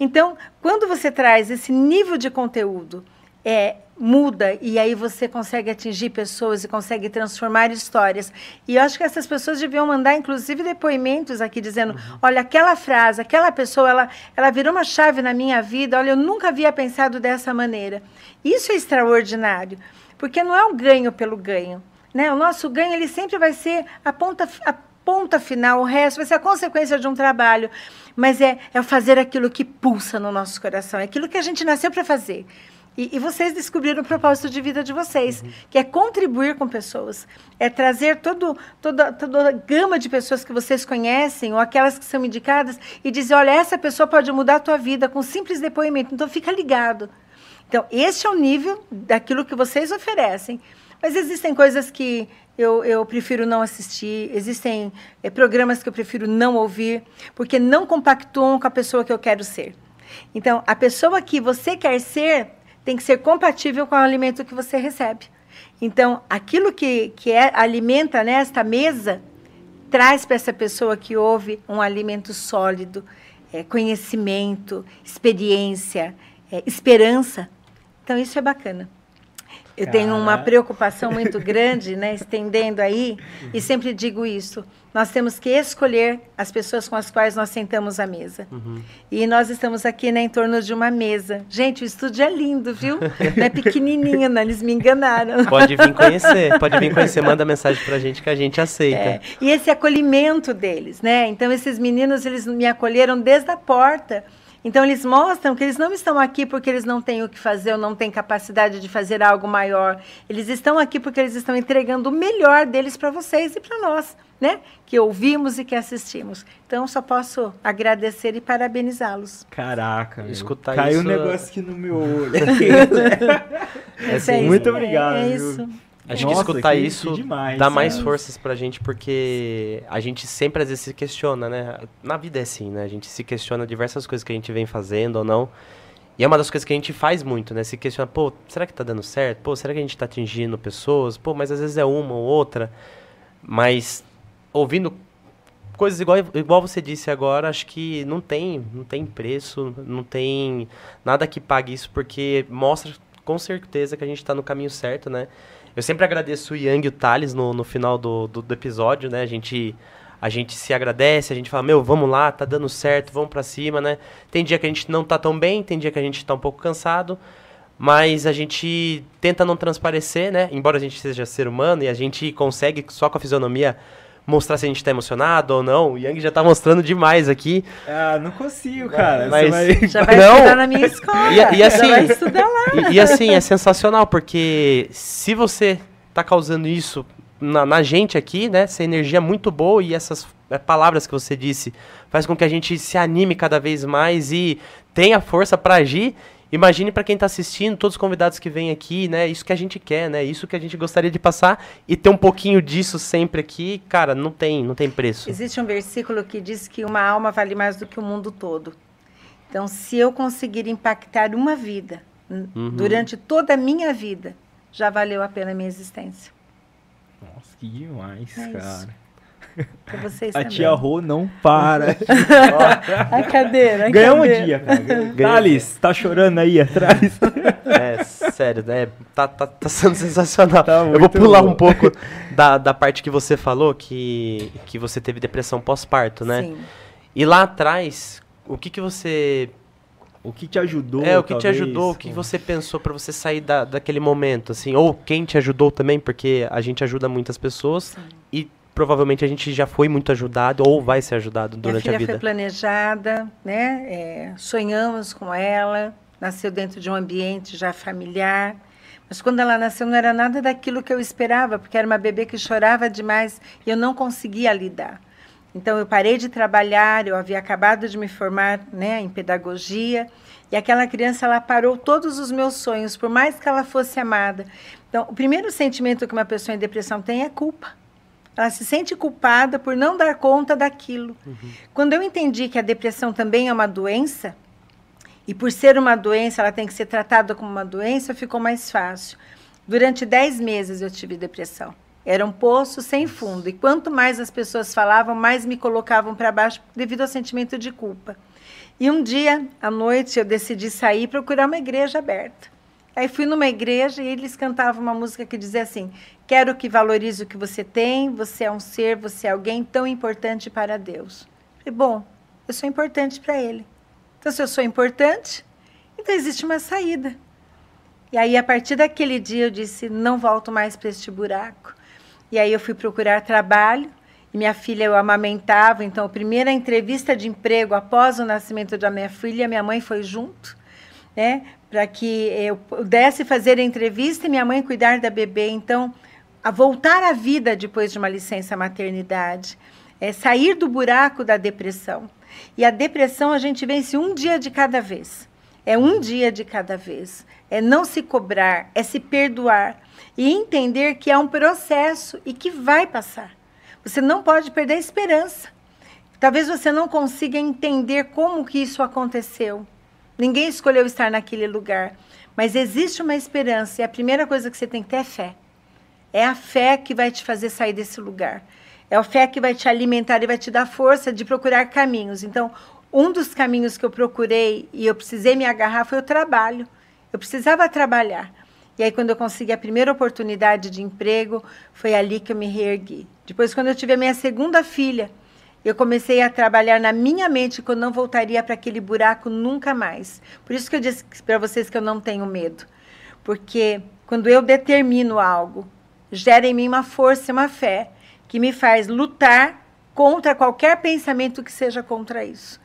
Então, quando você traz esse nível de conteúdo, é, muda e aí você consegue atingir pessoas e consegue transformar histórias. E eu acho que essas pessoas deviam mandar, inclusive, depoimentos aqui dizendo: olha, aquela frase, aquela pessoa, ela, ela virou uma chave na minha vida. Olha, eu nunca havia pensado dessa maneira. Isso é extraordinário, porque não é um ganho pelo ganho. Né? O nosso ganho ele sempre vai ser a ponta, a ponta final, o resto vai ser a consequência de um trabalho. Mas é, é fazer aquilo que pulsa no nosso coração, é aquilo que a gente nasceu para fazer. E, e, vocês descobriram o propósito de vida de vocês, uhum. que é contribuir com pessoas, é trazer todo, toda, toda a gama de pessoas que vocês conhecem, ou aquelas que são indicadas, e dizer, olha, essa pessoa pode mudar a tua vida com um simples depoimento, então fica ligado. Então, esse é o nível daquilo que vocês oferecem. Mas existem coisas que eu, eu prefiro não assistir, existem é, programas que eu prefiro não ouvir, porque não compactuam com a pessoa que eu quero ser. Então, a pessoa que você quer ser tem que ser compatível com o alimento que você recebe. Então, aquilo que, que é, alimenta nesta mesa, traz para essa pessoa que ouve um alimento sólido, é, conhecimento, experiência, é, esperança. Então, isso é bacana. Eu Cara. tenho uma preocupação muito grande, né, estendendo aí, e sempre digo isso. Nós temos que escolher as pessoas com as quais nós sentamos à mesa. Uhum. E nós estamos aqui né, em torno de uma mesa. Gente, o estúdio é lindo, viu? <laughs> Não é pequenininho, não, eles me enganaram. Pode vir conhecer, pode vir conhecer, <laughs> manda mensagem pra gente que a gente aceita. É, e esse acolhimento deles, né? Então, esses meninos, eles me acolheram desde a porta. Então eles mostram que eles não estão aqui porque eles não têm o que fazer ou não têm capacidade de fazer algo maior. Eles estão aqui porque eles estão entregando o melhor deles para vocês e para nós, né? Que ouvimos e que assistimos. Então só posso agradecer e parabenizá-los. Caraca, meu. Escutar caiu isso- um negócio aqui no meu olho. <laughs> <laughs> É assim, isso, muito é- obrigado, É viu? isso. Acho Nossa, que escutar que- isso demais, dá mais sabe? forças pra gente, porque a gente sempre às vezes se questiona, né? Na vida é assim, né? A gente se questiona diversas coisas que a gente vem fazendo ou não. E é uma das coisas que a gente faz muito, né? Se questiona, pô, será que tá dando certo? Pô, será que a gente tá atingindo pessoas? Pô, mas às vezes é uma ou outra. Mas ouvindo coisas igual, igual você disse agora, acho que não tem, não tem preço, não tem nada que pague isso, porque mostra com certeza que a gente está no caminho certo, né? Eu sempre agradeço o Yang e o Thales no, no final do, do, do episódio, né? A gente, a gente se agradece, a gente fala, meu, vamos lá, tá dando certo, vamos pra cima, né? Tem dia que a gente não tá tão bem, tem dia que a gente tá um pouco cansado, mas a gente tenta não transparecer, né? Embora a gente seja ser humano e a gente consegue só com a fisionomia mostrar se a gente tá emocionado ou não. O Yang já tá mostrando demais aqui. Ah, não consigo, cara. Mas- Você vai... Já vai Não. estudar na minha escola. E- e assim- Já vai estudar lá. E, e assim, é sensacional, porque se você tá causando isso na, na gente aqui, né? Essa energia é muito boa e essas é, palavras que você disse faz com que a gente se anime cada vez mais e tenha força para agir. Imagine para quem tá assistindo, todos os convidados que vêm aqui, né? Isso que a gente quer, né? Isso que a gente gostaria de passar e ter um pouquinho disso sempre aqui, cara, não tem, não tem preço. Existe um versículo que diz que uma alma vale mais do que o mundo todo. Então, se eu conseguir impactar uma vida Uhum. durante toda a minha vida, já valeu a pena a minha existência. Nossa, que demais, É isso. Para vocês A tia Rô não para. <laughs> A cadeira. a Ganhamos um dia, cara. Thales, tá chorando aí atrás? É, sério, né? Tá, tá, tá sendo sensacional. Tá Eu vou pular bom. um pouco da, da parte que você falou, que, que você teve depressão pós-parto, né? Sim. E lá atrás, o que que você... O que te ajudou? é, o que te talvez? ajudou, o que você pensou pra você sair da, daquele momento, assim? Ou quem te ajudou também, porque a gente ajuda muitas pessoas e provavelmente a gente já foi muito ajudado ou vai ser ajudado durante a vida. foi planejada, né? É, sonhamos com ela, nasceu dentro de um ambiente já familiar. Mas quando ela nasceu não era nada daquilo que eu esperava, porque era uma bebê que chorava demais e eu não conseguia lidar. Então eu parei de trabalhar, eu havia acabado de me formar, né, em pedagogia, e aquela criança ela parou todos os meus sonhos, por mais que ela fosse amada. Então, o primeiro sentimento que uma pessoa em depressão tem é culpa. Ela se sente culpada por não dar conta daquilo. Quando eu entendi que a depressão também é uma doença, e por ser uma doença, ela tem que ser tratada como uma doença, ficou mais fácil. Durante 10 meses eu tive depressão. Era um poço sem fundo. E quanto mais as pessoas falavam, mais me colocavam para baixo devido ao sentimento de culpa. E um dia, à noite, eu decidi sair e procurar uma igreja aberta. Aí fui numa igreja e eles cantavam uma música que dizia assim: Quero que valorize o que você tem, você é um ser, você é alguém tão importante para Deus. Falei, bom, eu sou importante para Ele. Então, se eu sou importante, então existe uma saída. E aí, a partir daquele dia, eu disse: não volto mais para este buraco. E aí, eu fui procurar trabalho. E minha filha eu amamentava, então a primeira entrevista de emprego após o nascimento da minha filha, minha mãe foi junto, né, para que eu pudesse fazer a entrevista e minha mãe cuidar da bebê. Então, a voltar à vida depois de uma licença maternidade, é sair do buraco da depressão. E a depressão a gente vence um dia de cada vez. É um dia de cada vez. É não se cobrar, é se perdoar e entender que é um processo e que vai passar. Você não pode perder a esperança. Talvez você não consiga entender como que isso aconteceu. Ninguém escolheu estar naquele lugar, mas existe uma esperança e a primeira coisa que você tem que ter é fé. É a fé que vai te fazer sair desse lugar. É a fé que vai te alimentar e vai te dar força de procurar caminhos. Então, um dos caminhos que eu procurei e eu precisei me agarrar foi o trabalho. Eu precisava trabalhar. E aí, quando eu consegui a primeira oportunidade de emprego, foi ali que eu me reergui. Depois, quando eu tive a minha segunda filha, eu comecei a trabalhar na minha mente que eu não voltaria para aquele buraco nunca mais. Por isso que eu disse para vocês que eu não tenho medo. Porque quando eu determino algo, gera em mim uma força, uma fé, que me faz lutar contra qualquer pensamento que seja contra isso.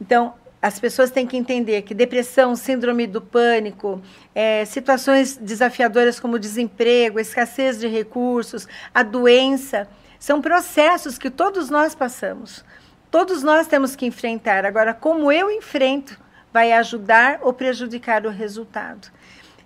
Então, as pessoas têm que entender que depressão, síndrome do pânico, é, situações desafiadoras como desemprego, escassez de recursos, a doença, são processos que todos nós passamos. Todos nós temos que enfrentar. Agora, como eu enfrento, vai ajudar ou prejudicar o resultado.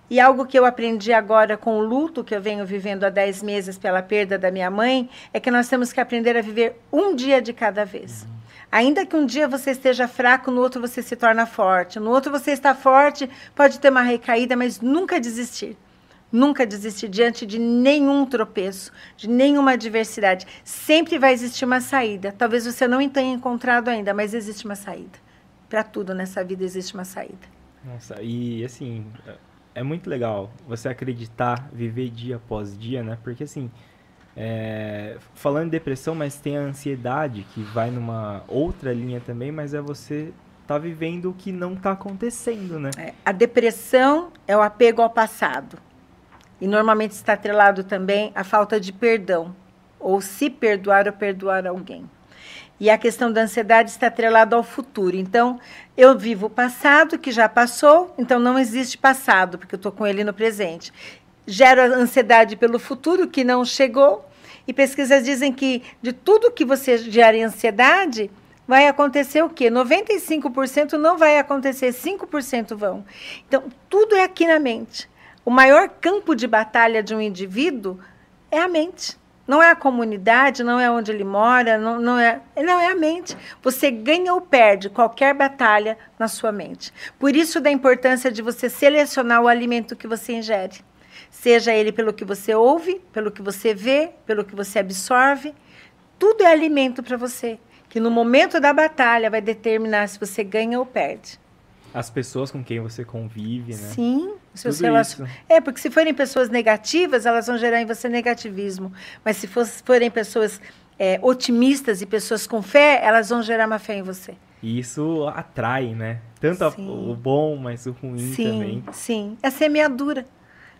E algo que eu aprendi agora com o luto que eu venho vivendo há 10 meses pela perda da minha mãe é que nós temos que aprender a viver um dia de cada vez. Uhum. Ainda que um dia você esteja fraco, no outro você se torna forte. No outro você está forte, pode ter uma recaída, mas nunca desistir. Nunca desistir diante de nenhum tropeço, de nenhuma adversidade. Sempre vai existir uma saída. Talvez você não tenha encontrado ainda, mas existe uma saída. Para tudo nessa vida existe uma saída. Nossa, e assim, é muito legal você acreditar, viver dia após dia, né? Porque assim, é, falando em depressão, mas tem a ansiedade que vai numa outra linha também, mas é você tá vivendo o que não está acontecendo, né? É, a depressão é o apego ao passado. E normalmente está atrelado também à falta de perdão, ou se perdoar ou perdoar alguém. E a questão da ansiedade está atrelada ao futuro. Então, eu vivo o passado que já passou, então não existe passado, porque eu estou com ele no presente. Gero ansiedade pelo futuro que não chegou, e pesquisas dizem que de tudo que você gera em ansiedade, vai acontecer o quê? 95% não vai acontecer, 5% vão. Então, tudo é aqui na mente. O maior campo de batalha de um indivíduo é a mente. Não é a comunidade, não é onde ele mora, não, não, é, não é a mente. Você ganha ou perde qualquer batalha na sua mente. Por isso da importância de você selecionar o alimento que você ingere seja ele pelo que você ouve, pelo que você vê, pelo que você absorve. Tudo é alimento para você, que no momento da batalha vai determinar se você ganha ou perde. As pessoas com quem você convive, né? Sim, seus relacion... É, porque se forem pessoas negativas, elas vão gerar em você negativismo. Mas se forem pessoas é, otimistas e pessoas com fé, elas vão gerar uma fé em você. E isso atrai, né? Tanto a, o bom, mas o ruim sim, também. Sim, é semeadura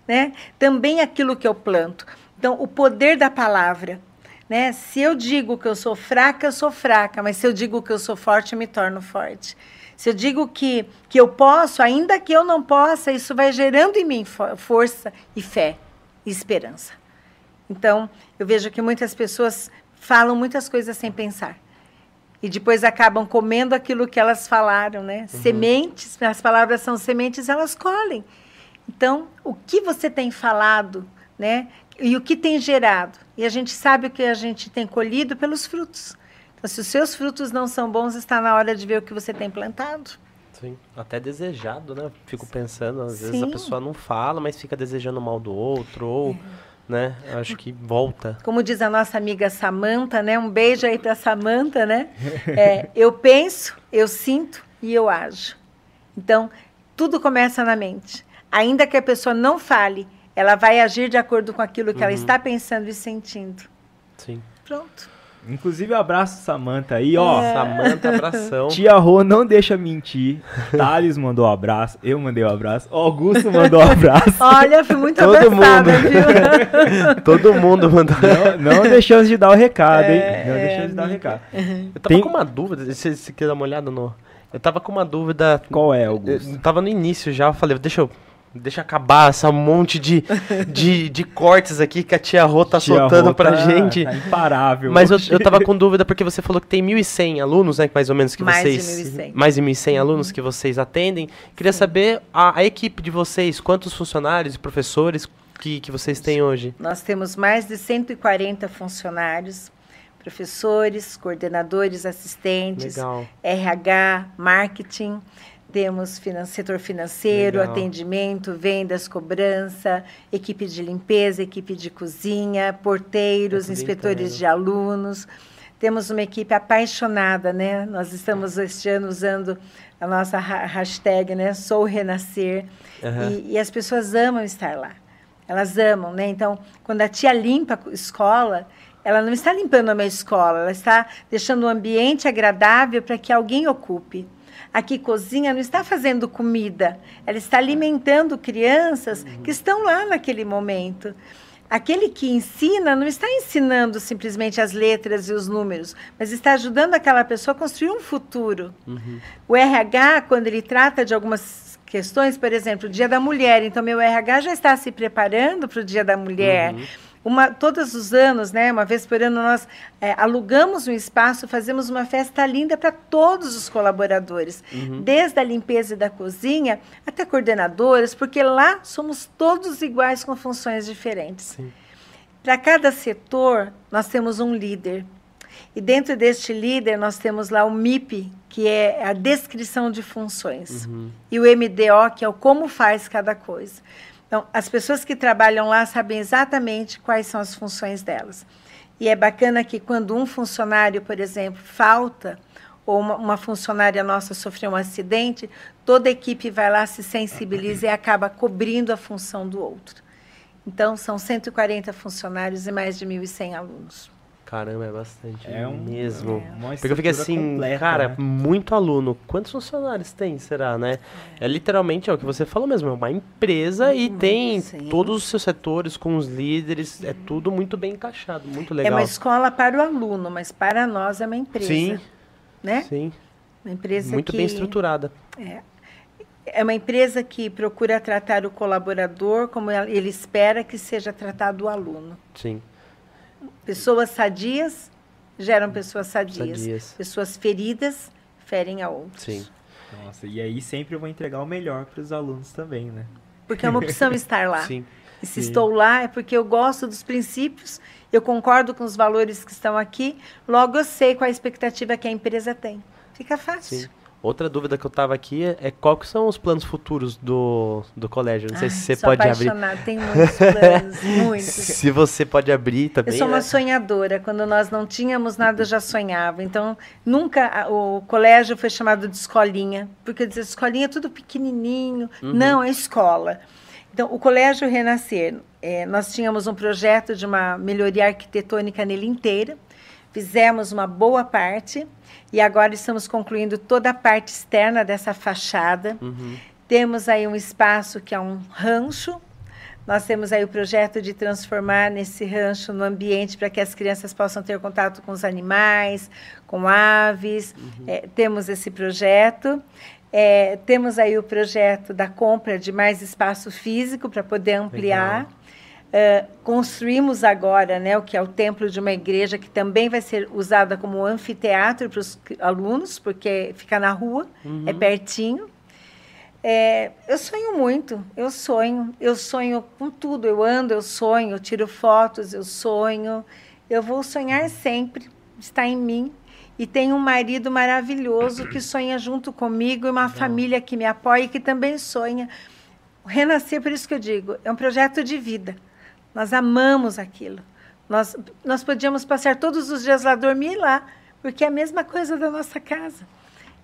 né? Também aquilo que eu planto. Então, o poder da palavra, né? Se eu digo que eu sou fraca, eu sou fraca, mas se eu digo que eu sou forte, eu me torno forte. Se eu digo que, que eu posso, ainda que eu não possa, isso vai gerando em mim força e fé e esperança. Então, eu vejo que muitas pessoas falam muitas coisas sem pensar. E depois acabam comendo aquilo que elas falaram, né? Uhum. Sementes, as palavras são sementes, elas colhem. Então, o que você tem falado, né? E o que tem gerado. E a gente sabe o que a gente tem colhido pelos frutos. Se os seus frutos não são bons, está na hora de ver o que você tem plantado. Sim, até desejado, né? Fico pensando, às Sim. vezes a pessoa não fala, mas fica desejando mal do outro, ou, é. né? Acho que volta. Como diz a nossa amiga Samanta, né? Um beijo aí para Samanta, né? É, eu penso, eu sinto e eu ajo. Então, tudo começa na mente ainda que a pessoa não fale, ela vai agir de acordo com aquilo que uhum. ela está pensando e sentindo. Sim. Pronto. Inclusive, abraço Samanta aí, ó. É. Samanta, abração. <laughs> Tia Rô não deixa mentir. Thales mandou um abraço, eu mandei um abraço, Augusto mandou um abraço. Olha, fui muito Todo mundo. viu? <laughs> Todo mundo mandou. Não, não deixamos de dar o recado, hein? É, não deixamos de dar o recado. Eu tava Tem... com uma dúvida, se você quer dar uma olhada no... Eu tava com uma dúvida... Qual é, Augusto? Eu tava no início já, eu falei, deixa eu Deixa acabar essa monte de, de, de cortes aqui que a tia Rô tá tia soltando Rô pra tá, gente. Tá imparável. Mas eu, eu tava com dúvida porque você falou que tem 1.100 alunos, né? Mais ou menos que mais vocês. De 1.100. Mais de 1.100 uhum. alunos que vocês atendem. Queria Sim. saber a, a, equipe de vocês, quantos funcionários e professores que, que vocês têm hoje? Nós temos mais de 140 funcionários, professores, coordenadores, assistentes, Legal. RH, marketing temos finan setor financeiro, Legal. atendimento, vendas, cobrança, equipe de limpeza, equipe de cozinha, porteiros, é inspetores de alunos. Temos uma equipe apaixonada, né? Nós estamos este ano usando a nossa hashtag, né? Sou Renascer. Uhum. E, e, as pessoas amam estar lá. Elas amam, né? Então, quando a tia limpa a escola, ela não está limpando uma escola, ela está deixando um ambiente agradável para que alguém ocupe aqui cozinha não está fazendo comida, ela está alimentando crianças uhum. que estão lá naquele momento. aquele que ensina não está ensinando simplesmente as letras e os números, mas está ajudando aquela pessoa a construir um futuro. Uhum. O RH, quando ele trata de algumas questões, por exemplo, o Dia da Mulher, então meu RH já está se preparando para o Dia da Mulher. Uhum. Uma, todos os anos, né, uma vez por ano, nós é, alugamos um espaço, fazemos uma festa linda para todos os colaboradores, uhum. desde a limpeza da cozinha até coordenadores, porque lá somos todos iguais com funções diferentes. Para cada setor, nós temos um líder. E dentro deste líder, nós temos lá o MIP, que é a descrição de funções, uhum. e o MDO, que é o como faz cada coisa. Então, as pessoas que trabalham lá sabem exatamente quais são as funções delas. E é bacana que quando um funcionário, por exemplo, falta, ou uma, uma, funcionária nossa sofreu um acidente, toda a equipe vai lá, se sensibiliza e acaba cobrindo a função do outro. Então, são 140 funcionários e mais de 1.100 alunos. Caramba, é bastante é um, mesmo. É Porque eu fiquei assim, completa, cara, né? muito aluno. Quantos funcionários tem, será, né? É. é literalmente é o que você falou mesmo, é uma empresa e tem sim. todos os seus setores com os líderes, é tudo muito bem encaixado, muito legal. É uma escola para o aluno, mas para nós é uma empresa. Sim. Né? Sim. Uma empresa muito que, bem estruturada. É. É uma empresa que procura tratar o colaborador como ele espera que seja tratado o aluno. Sim. Pessoas sadias geram pessoas sadias. sadias. Pessoas feridas ferem a outros. Sim. Nossa, e aí sempre eu vou entregar o melhor para os alunos também, né? Porque é uma opção <laughs> estar lá. Sim. E se Sim. estou lá é porque eu gosto dos princípios, eu concordo com os valores que estão aqui, logo eu sei qual a expectativa que a empresa tem. Fica fácil. Sim. Outra dúvida que eu tava aqui é, é quais são os planos futuros do, do colégio. Não sei Ai, se você pode abrir. Tem muitos planos, <laughs> muitos. Se você pode abrir também. Eu sou uma né? sonhadora. Quando nós não tínhamos nada, eu já sonhava. Então, nunca o colégio foi chamado de escolinha, porque dizer escolinha é tudo pequenininho. Uhum. Não, é escola. Então, o Colégio Renascer, é, nós tínhamos um projeto de uma melhoria arquitetônica nele inteira. Fizemos uma boa parte e agora estamos concluindo toda a parte externa dessa fachada. Uhum. Temos aí um espaço que é um rancho. Nós temos aí o projeto de transformar nesse rancho no ambiente para que as crianças possam ter contato com os animais, com aves. Uhum. É, temos esse projeto. É, temos aí o projeto da compra de mais espaço físico para poder ampliar. Legal. Uh, construímos agora né, o que é o templo de uma igreja que também vai ser usada como anfiteatro para os alunos, porque fica na rua, uhum. é pertinho. É, eu sonho muito, eu sonho, eu sonho com tudo, eu ando, eu sonho, eu tiro fotos, eu sonho, eu vou sonhar sempre, está em mim. E tenho um marido maravilhoso que sonha junto comigo e uma família que me apoia e que também sonha. O Renascer, por isso que eu digo, é um projeto de vida. Nós amamos aquilo. Nós, nós podíamos passar todos os dias lá, dormir lá, porque é a mesma coisa da nossa casa.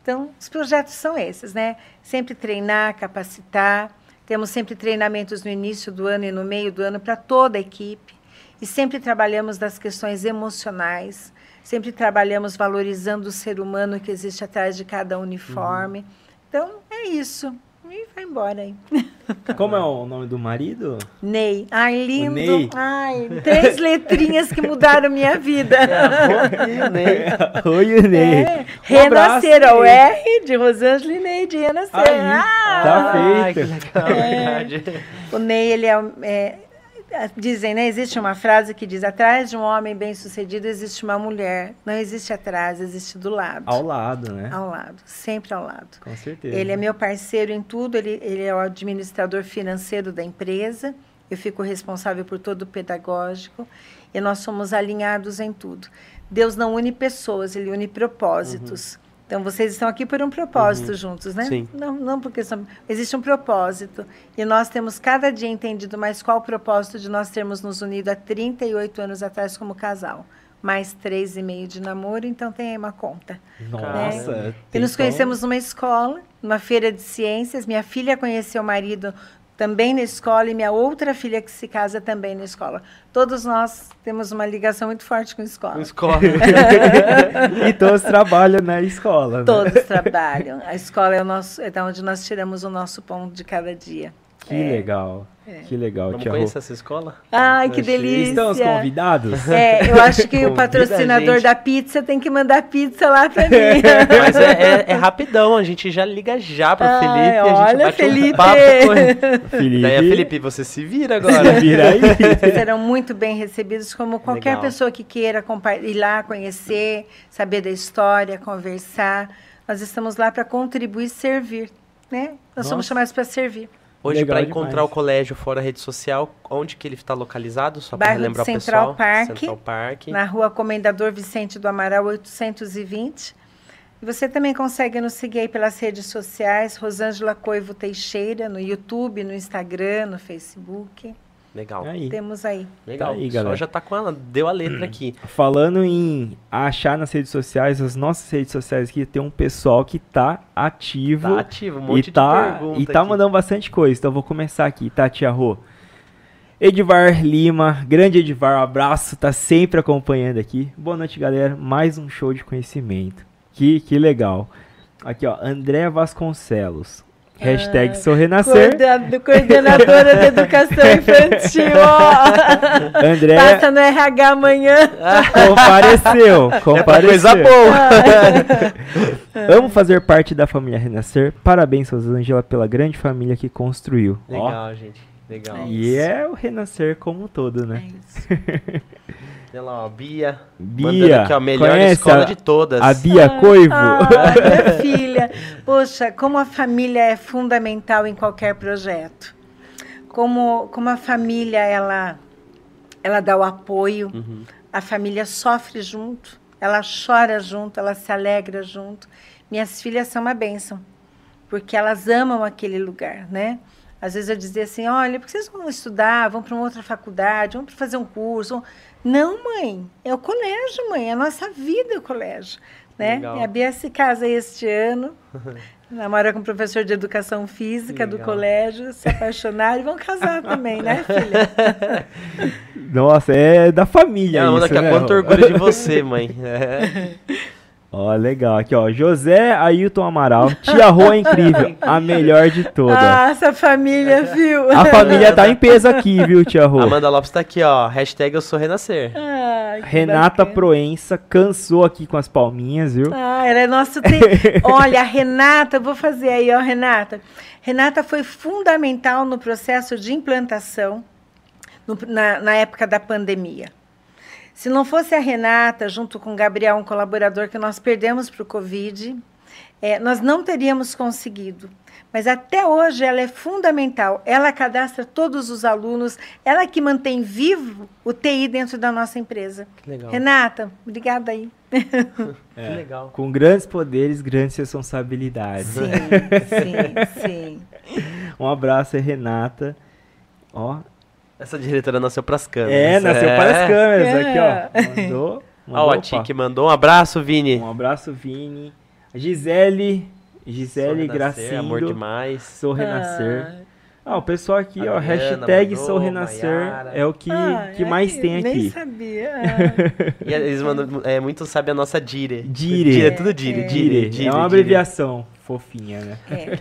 Então, os projetos são esses, né? Sempre treinar, capacitar. Temos sempre treinamentos no início do ano e no meio do ano para toda a equipe. E sempre trabalhamos das questões emocionais. Sempre trabalhamos valorizando o ser humano que existe atrás de cada uniforme. Uhum. Então, é isso. E vai embora aí. <laughs> <laughs> Como é o nome do marido? Ney. Ai, lindo. Ney. Ai, três letrinhas que mudaram minha vida. É, Ney. <laughs> Oi, Ney. É, renascer, um o R de Rosângela e Ney de renascer. Aí, ah, tá feito. É, o Ney, ele é, é dizem, né? Existe uma frase que diz: atrás de um homem bem-sucedido existe uma mulher. Não existe atrás, existe do lado. Ao lado, né? Ao lado, sempre ao lado. Com certeza. Ele é meu parceiro em tudo, ele, ele é o administrador financeiro da empresa. Eu fico responsável por todo o pedagógico e nós somos alinhados em tudo. Deus não une pessoas, ele une propósitos. Uhum. Então vocês estão aqui por um propósito uhum. juntos, né? Sim. Não, não porque são, existe um propósito e nós temos cada dia entendido mais qual o propósito de nós termos nos unido há 38 anos atrás como casal. Mais três e meio de namoro, então tem aí uma conta. Nossa! Né? E nos conhecemos numa escola, numa feira de ciências. Minha filha conheceu o marido também na escola, e minha outra filha que se casa também na escola. Todos nós temos uma ligação muito forte com a escola. Escola. <laughs> e todos trabalham na escola. Né? Todos trabalham. A escola é, o nosso, é da onde nós tiramos o nosso pão de cada dia. Que É. legal. Que legal, Vamos tia Rô. conhecer essa escola? Ai, que delícia. Estamos convidados? É, eu acho que o patrocinador da pizza tem que mandar pizza lá pra mim. <laughs> Mas é, é- é rapidão, a gente já liga já pro Ai, Felipe, a gente olha, bate Felipe. um papo com ele. Felipe. Daí, Felipe, você se vira Se agora. vira aí. Serão muito bem recebidos, como qualquer Legal. pessoa que queira ir lá conhecer, saber da história, conversar. Nós estamos lá para contribuir e servir. Né? Nós somos Nossa. chamados para servir. Hoje, para encontrar demais. o colégio fora rede social, onde que ele está localizado? Só para relembrar o Central pessoal. Park, Central Park. Na rua Comendador Vicente do Amaral, 820. E você também consegue nos seguir aí pelas redes sociais, Rosângela Coivo Teixeira, no YouTube, no Instagram, no Facebook. Legal. Aí. Temos aí. Legal. Tá aí, Só galera. já tá com ela, deu a letra aqui. Falando em achar nas redes sociais, as nossas redes sociais aqui tem um pessoal que tá ativo. Tá ativo, um monte e tá, E tá aqui. mandando bastante coisa. Então eu vou começar aqui, tá, Tia Rô? Edivar Lima, grande Edivar, um abraço, tá sempre acompanhando aqui. Boa noite, galera. Mais um show de conhecimento. Que, que legal. Aqui, ó, André Vasconcelos. Hashtag Ah, sou renascer. Coordena- Coordenadora de Educação Infantil. ó. <laughs> André Passa no RH amanhã. compareceu. <laughs> É pra Compareceu. coisa boa. <laughs> Amo fazer parte da família Renascer. Parabéns, Rosângela, pela grande família que construiu. Ó, Legal, gente. Legal. e é o Renascer como um todo, É né? isso. Olha lá, ó, Bia. Bia, aqui, ó, a melhor conhece escola a, de todas. a Bia Coivo? Ah, <laughs> minha filha. Poxa, como a família é fundamental em qualquer projeto. Como, como a família, ela, ela dá o apoio. Uhum. A família sofre junto. Ela chora junto, ela se alegra junto. Minhas filhas são uma bênção. Porque elas amam aquele lugar, né? Às vezes eu dizia assim, olha, por que vocês vão estudar, vão para uma outra faculdade, vão para fazer um curso? Não, mãe, é o colégio, mãe, é a nossa vida é o colégio. Né? Legal. E a Bia se casa este ano, <laughs> namora com um professor de educação física do colégio, se apaixonaram e vão casar <laughs> também, né, filha? Nossa, é da família Ela manda isso, ó, né? quanto orgulho de <laughs> você, mãe. É. Ó, legal. Aqui, ó. José Ailton Amaral. Tia Rô é incrível. <laughs> A melhor de todas. ah, essa família, viu? A família tá em peso aqui, viu, Tia Rô? Amanda Lopes tá aqui, ó. Hashtag eu sou renascer. Que Renata bacana. Proença cansou aqui com as palminhas, viu? Ah, ela é nosso. Te... <laughs> Olha, a Renata, vou fazer aí, ó, Renata. Renata foi fundamental no processo de implantação no- na, na época da pandemia. Se não fosse a Renata, junto com o Gabriel, um colaborador que nós perdemos para o Covid, eh, nós não teríamos conseguido. Mas até hoje ela é fundamental. Ela cadastra todos os alunos, ela que mantém vivo o TI dentro da nossa empresa. Que legal. Renata, obrigada aí. <laughs> Que legal. Com grandes poderes, grandes responsabilidades. Sim, sim, sim. <laughs> Um abraço Renata. Ó. Essa diretora nasceu pras câmeras. É, nasceu para as câmeras. Aqui, É. ó. Mandou. Ó, mandou a opa. Tique mandou um abraço, Vini. Um abraço, Vini. Gisele. Gisele Gracindo. Amor demais. Sou renascer. Ah, Ah, o pessoal aqui, ó, hashtag mandou, sou renascer Maiara. é o que, ah, que mais aí, tem Nem aqui. sabia. Ah. E eles mandam, é, muito sabe a nossa Dire. Dire. Dire, tudo Dire. É. Dire, Dire, é uma abreviação fofinha, né? É.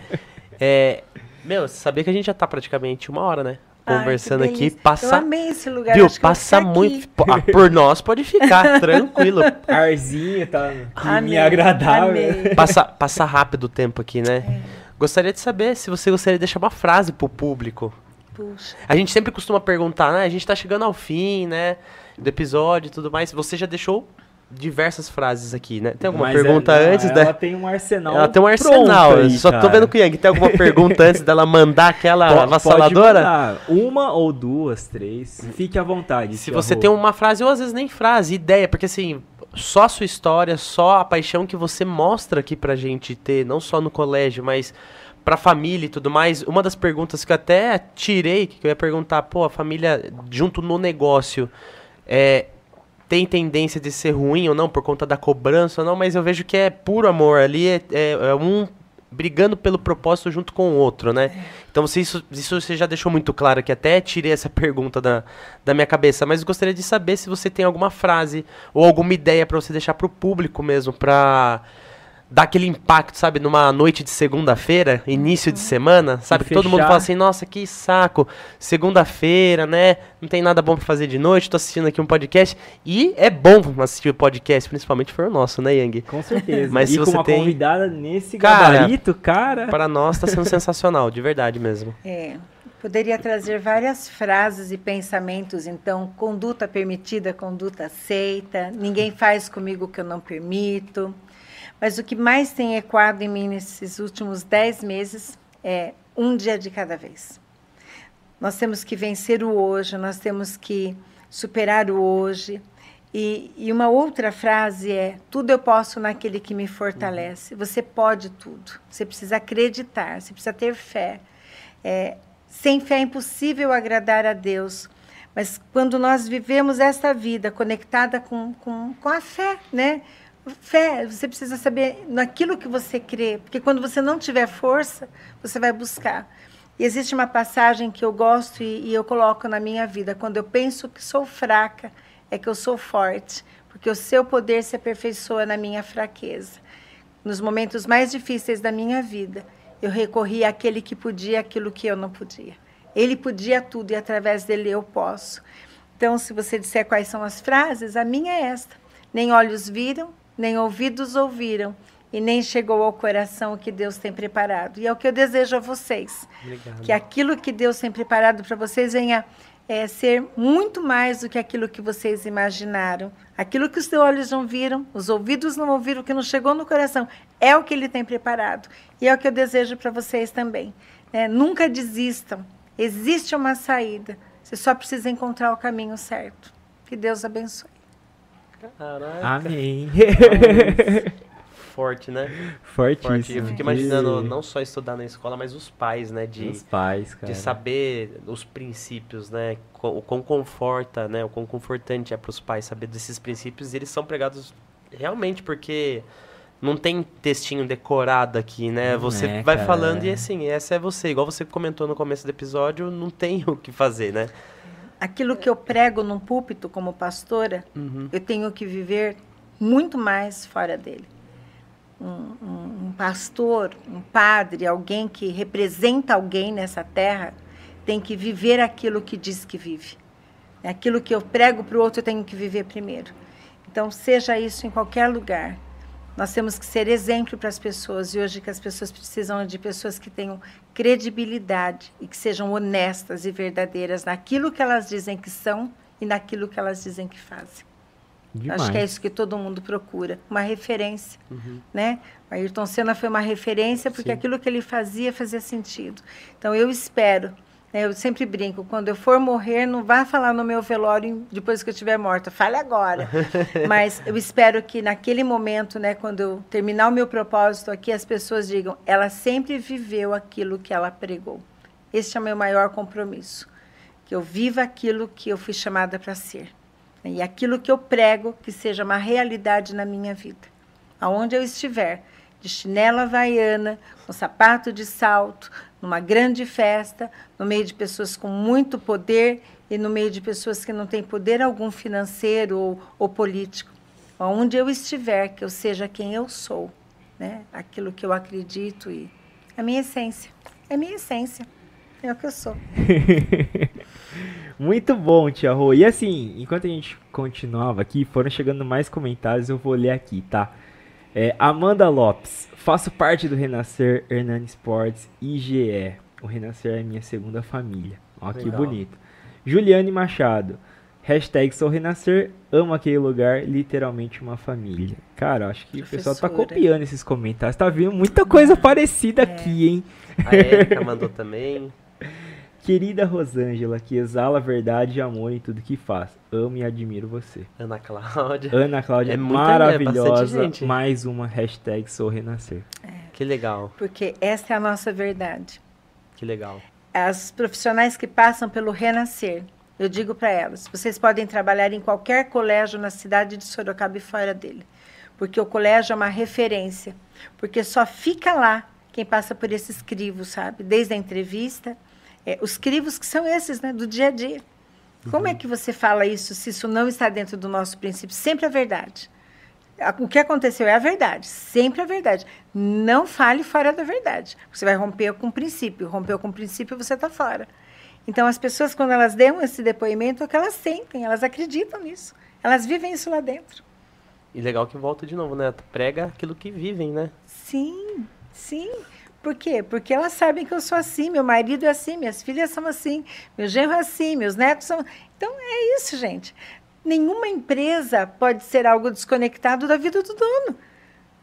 É, meu, você sabia que a gente já tá praticamente uma hora, né? Ai, Conversando que aqui, delícia. Eu passa. amei esse lugar. Viu? Passa muito. ah, por nós pode ficar, <laughs> tranquilo. Arzinho, tá? Amei, agradável. amei. Passa, passa rápido o tempo aqui, né? É. Gostaria de saber se você gostaria de deixar uma frase pro público. Puxa. A gente sempre costuma perguntar, né? A gente tá chegando ao fim, né? Do episódio e tudo mais. Você já deixou diversas frases aqui, né? Tem alguma Mas pergunta ela- antes ela da. tem um arsenal. Ela tem um arsenal. aí, Só tô cara. vendo com o Yang. Tem alguma pergunta antes dela mandar aquela Po- avassaladora? pode mandar Uma ou duas, três. Fique à vontade. Se você Rô. tem uma frase, ou às vezes nem frase, ideia, porque assim, só a sua história, só a paixão que você mostra aqui pra gente ter, não só no colégio, mas pra família e tudo mais. Uma das perguntas que eu até tirei, que eu ia perguntar, pô, a família junto no negócio, é, tem tendência de ser ruim ou não, por conta da cobrança ou não, mas eu vejo que é puro amor ali, é, é- é um brigando pelo propósito junto com o outro, né? Então isso, isso você já deixou muito claro que até tirei essa <laughs> pergunta da, da minha cabeça, mas gostaria de saber se você tem alguma frase ou alguma ideia pra você deixar pro público mesmo, pra dá aquele impacto, sabe, numa noite de segunda-feira, início de semana, sabe? Que todo mundo fala assim, nossa, que saco, segunda-feira, né? Não tem nada bom pra fazer de noite, tô assistindo aqui um podcast. E é bom assistir o podcast, principalmente for o nosso, né, Yang? Com certeza. Mas e se com você uma tem- convidada nesse Cara, gabarito, cara. Para nós tá sendo sensacional, de verdade mesmo. É, poderia trazer várias frases e pensamentos, então, conduta permitida, conduta aceita, ninguém faz comigo o que eu não permito. Mas o que mais tem ecoado em mim nesses últimos dez meses é um dia de cada vez. Nós temos que vencer o hoje, nós temos que superar o hoje. E, e uma outra frase é: tudo eu posso naquele que me fortalece. Você pode tudo. Você precisa acreditar, você precisa ter fé. É, sem fé é impossível agradar a Deus. Mas quando nós vivemos essa vida conectada com, com, com a fé, né? Fé, você precisa saber naquilo que você crê, porque quando você não tiver força, você vai buscar. E existe uma passagem que eu gosto e, e eu coloco na minha vida. Quando eu penso que sou fraca, é que eu sou forte, porque o seu poder se aperfeiçoa na minha fraqueza. Nos momentos mais difíceis da minha vida, eu recorri àquele que podia aquilo que eu não podia. Ele podia tudo e através dele eu posso. Então, se você disser quais são as frases, a minha é esta: nem olhos viram, nem ouvidos ouviram, e nem chegou ao coração o que Deus tem preparado. E é o que eu desejo a vocês Obrigado. que aquilo que Deus tem preparado para vocês venha é, ser muito mais do que aquilo que vocês imaginaram. Aquilo que os seus olhos não viram, os ouvidos não ouviram, o que não chegou no coração, é o que Ele tem preparado. E é o que eu desejo para vocês também. né? nunca desistam. Existe uma saída. Você só precisa encontrar o caminho certo. Que Deus abençoe. Caraca, Amém. forte, né? Fortíssimo. Forte. Eu fico imaginando não só estudar na escola, mas os pais, né? De, Os pais, cara. de saber os princípios, né? O quão conforta, né? O quão confortante é para os pais saber desses princípios. E eles são pregados realmente porque não tem textinho decorado aqui, né? Você é, vai cara, falando e assim, essa é você. Igual você comentou no começo do episódio, não tem <laughs> o que fazer, né? Aquilo que eu prego num púlpito como pastora, Uhum. eu tenho que viver muito mais fora dele. Um, um- um pastor, um padre, alguém que representa alguém nessa terra, tem que viver aquilo que diz que vive. Aquilo que eu prego para o outro, eu tenho que viver primeiro. Então, seja isso em qualquer lugar. Nós temos que ser exemplo para as pessoas. E hoje que as pessoas precisam de pessoas que tenham credibilidade e que sejam honestas e verdadeiras naquilo que elas dizem que são e naquilo que elas dizem que fazem. Demais. Acho que é isso que todo mundo procura, uma referência, Uhum. né? Ayrton Senna foi uma referência porque Sim. aquilo que ele fazia fazia sentido. Então eu espero, eu sempre brinco, quando eu for morrer, não vá falar no meu velório depois que eu estiver morta, fale agora. <laughs> Mas eu espero que naquele momento, né, quando eu terminar o meu propósito aqui, as pessoas digam, ela sempre viveu aquilo que ela pregou. Este é o meu maior compromisso, que eu viva aquilo que eu fui chamada para ser. E aquilo que eu prego que seja uma realidade na minha vida. Aonde eu estiver, de chinela havaiana, com sapato de salto, numa grande festa, no meio de pessoas com muito poder e no meio de pessoas que não têm poder algum financeiro ou, ou político. Aonde eu estiver, que eu seja quem eu sou, né? aquilo que eu acredito e a minha essência. É a minha essência. É o que eu sou. <laughs> Muito bom, Tia Rô. E assim, enquanto a gente continuava aqui, foram chegando mais comentários, eu vou ler aqui, tá? É, Amanda Lopes, faço parte do Renascer Hernani Sports IGE. O Renascer é minha segunda família. Ó, que bonito. Juliane Machado, hashtag sou Renascer, amo aquele lugar, literalmente uma família. Cara, acho que o pessoal tá Professora. copiando esses comentários. Tá vendo muita coisa parecida aqui, hein? A Erika <laughs> mandou também. Querida Rosângela, que exala verdade e amor em tudo que faz. Amo e admiro você. Ana Cláudia. Ana Cláudia, É é maravilhosa. gente. mais uma hashtag sou renascer. Que legal, Porque essa é a nossa verdade. que legal. as profissionais que passam pelo Renascer, eu digo para elas, vocês podem trabalhar em qualquer colégio na cidade de Sorocaba e fora dele, porque o colégio é uma referência, porque só fica lá quem passa por esses crivos, sabe? Desde a entrevista, é, os crivos que são esses, né, do dia a dia. Como é que você fala isso se isso não está dentro do nosso princípio? Sempre a verdade. o que aconteceu é a verdade, sempre a verdade. Não fale fora da verdade. Você vai romper com o princípio. Rompeu com o princípio, você está fora. Então, as pessoas, quando elas dão esse depoimento, é o que elas sentem, elas acreditam nisso. Elas vivem isso lá dentro. E legal que volta de novo, né? Prega aquilo que vivem, né? Sim, sim. Por quê? Porque elas sabem que eu sou assim, meu marido é assim, minhas filhas são assim, meu genro é assim, meus netos são. Então é isso, gente. Nenhuma empresa pode ser algo desconectado da vida do dono.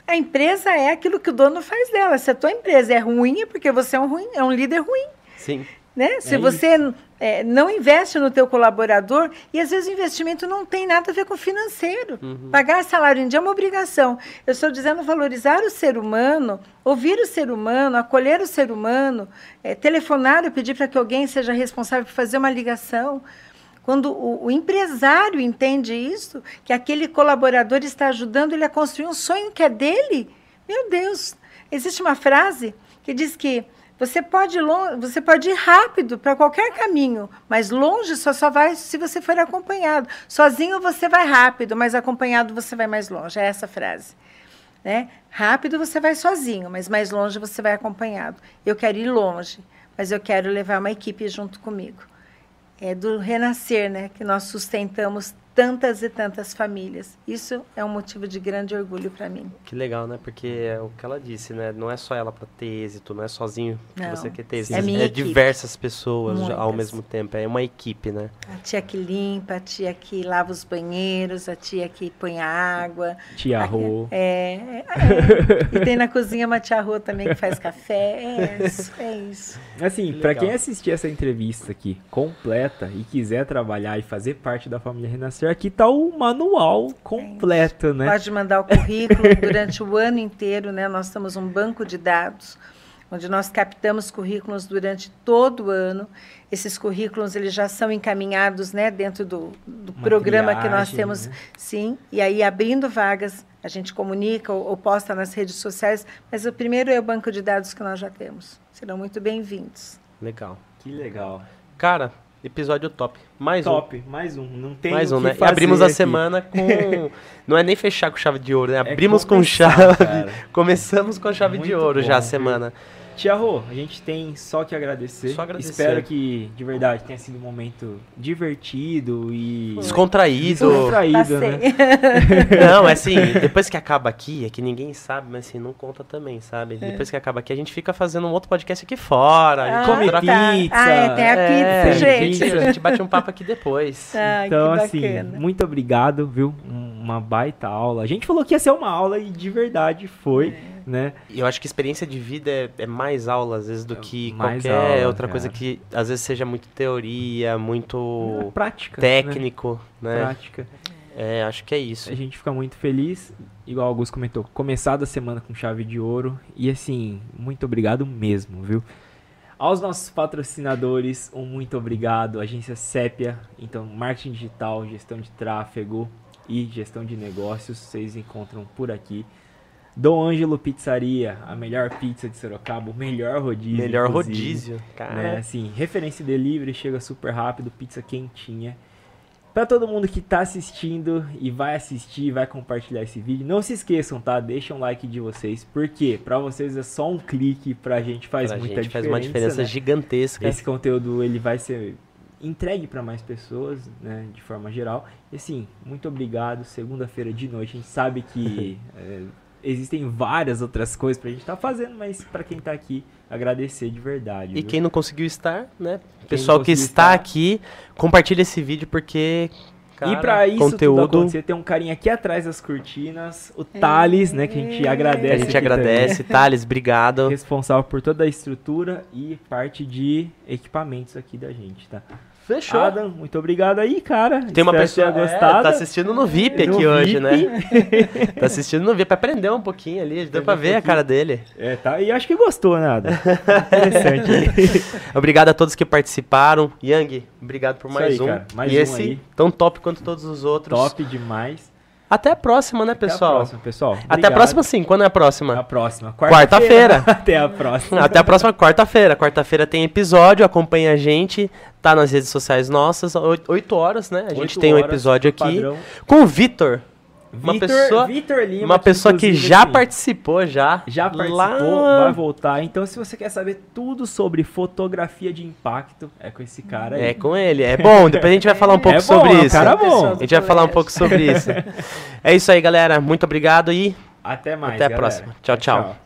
A empresa é aquilo que o dono faz dela. Se a tua empresa é ruim, é porque você é um, ruim, é um líder ruim. Sim. Né? Se É você é, não investe no teu colaborador, e às vezes o investimento não tem nada a ver com financeiro. Pagar salário em dia é uma obrigação. Eu estou dizendo valorizar o ser humano, ouvir o ser humano, acolher o ser humano, é, telefonar ou pedir para que alguém seja responsável por fazer uma ligação. Quando o, o empresário entende isso, que aquele colaborador está ajudando ele a construir um sonho que é dele, meu Deus, existe uma frase que diz que você pode, você pode ir rápido para qualquer caminho, mas longe só, só vai se você for acompanhado. Sozinho você vai rápido, mas acompanhado você vai mais longe. É essa frase. Né? Rápido você vai sozinho, mas mais longe você vai acompanhado. Eu quero ir longe, mas eu quero levar uma equipe junto comigo. É do renascer, né, que nós sustentamos tantas e tantas famílias. Isso é um motivo de grande orgulho para mim. Que legal, né? Porque é o que ela disse, né? Não é só ela pra ter êxito, não é sozinho que Não, você quer ter êxito. é minha equipe. diversas pessoas já- ao Muitas. mesmo tempo. É uma equipe, né? A tia que limpa, a tia que lava os banheiros, a tia que põe a água. Tia a- Rô. É, é, é. <laughs> E tem na cozinha uma tia Rô também que faz café. É isso, é isso. Assim, Que pra legal. quem assistir essa entrevista aqui completa e quiser trabalhar e fazer parte da família Renascer, aqui tá o manual completo, né? Pode mandar o currículo <laughs> durante o ano inteiro, né? Nós temos um banco de dados onde nós captamos currículos durante todo o ano. Esses currículos eles já são encaminhados, né, dentro do, do programa que nós triagem, temos, né? sim. E aí abrindo vagas, a gente comunica ou, ou posta nas redes sociais, mas o primeiro é o banco de dados que nós já temos. Serão muito bem-vindos. Legal. Que legal. Cara, episódio top. Mais Top, mais um. Não um. tem Mais um, né? E abrimos a aqui. semana <laughs> com. Não é nem fechar com chave de ouro, né? É Abrimos com começar, chave. cara. Começamos com chave de Muito ouro já bom, a viu? Tia Rô, a gente tem só que agradecer. Só agradecer. Espero que, de verdade, tenha sido um momento divertido e Descontraído. descontraído, né? <laughs> Não, é assim, depois que acaba aqui, é que ninguém sabe, mas assim, não conta também, sabe? Depois que acaba aqui, a gente fica fazendo um outro podcast aqui fora. A gente Ah, come troca- pizza. Ah, é, tem a É, pizza, gente. A gente bate um papo aqui depois. <laughs> Ah, Então, que assim, muito obrigado, viu? Um- Uma baita aula. A gente falou que ia ser uma aula e de verdade foi, É. né? E eu acho que experiência de vida é, é mais aula, às vezes, do que mais qualquer aula, outra coisa cara. que às vezes seja muito teoria, muito Prática. né? técnico, né? Prática. É, acho que é isso. A gente fica muito feliz, igual o Augusto comentou, começar a semana com chave de ouro. E assim, muito obrigado mesmo, viu? Aos nossos patrocinadores, um muito obrigado. Agência Sépia, então, marketing digital, gestão de tráfego e gestão de negócios, vocês encontram por aqui. Dom Ângelo Pizzaria, a melhor pizza de Sorocaba, o melhor rodízio. Melhor rodízio, cara. Né? Assim, referência delivery, chega super rápido, pizza quentinha. Pra todo mundo que tá assistindo e vai assistir, vai compartilhar esse vídeo, não se esqueçam, tá? Deixa um like de vocês, porque pra vocês é só um clique, pra gente faz Pra muita gente diferença. faz uma diferença né? gigantesca. Esse conteúdo ele vai ser entregue pra mais pessoas, né, de forma geral. E assim, muito obrigado. Segunda-feira de noite, a gente sabe que é, <laughs> existem várias outras coisas pra gente estar fazendo, mas pra quem tá aqui, agradecer de verdade. E viu? quem não conseguiu estar, né? Quem Pessoal que está estar- aqui, compartilha esse vídeo porque. Cara, e pra isso tudo conteúdo acontecer, tem um carinha aqui atrás das cortinas, o Thales, né, que a gente É. agradece. a gente também. agradece. <laughs> Thales, obrigado. Responsável por toda a estrutura e parte de equipamentos aqui da gente, tá? Fechou. Adam, muito obrigado aí, cara. Tem uma Espero pessoa que tenha é, gostado. <laughs> tá assistindo no VIP No aqui hoje, VIP. né? tá assistindo no VIP pra aprender um pouquinho ali. Deu pra um ver a cara dele. É, tá? E acho que gostou, né, Adam? Interessante. <laughs> Obrigado a todos que participaram. Yang, obrigado por mais aí, um. cara. Mais e um esse aí. tão top quanto todos os outros. Top demais. Até a próxima, né, pessoal? Até a próxima, pessoal. Até a Obrigado. próxima sim. Quando é a próxima? a próxima. Quarta-feira. <laughs> Até a próxima. Até a próxima quarta-feira. Quarta-feira tem episódio, acompanha a gente. Tá nas redes sociais nossas, 8 horas, né? A gente tem um episódio aqui padrão. com o Vitor. Uma Vitor- pessoa, Vitor Lima, uma pessoa que já participou já. já participou, lá- vai voltar. Então, se você quer saber tudo sobre fotografia de impacto, é com esse cara aí. É com ele. É bom, depois a gente vai falar um <laughs> pouco É bom, sobre é um isso. cara bom. A gente vai falar um pouco sobre isso. <laughs> É isso aí, galera. Muito obrigado e Até mais. até a galera. próxima. tchau. tchau.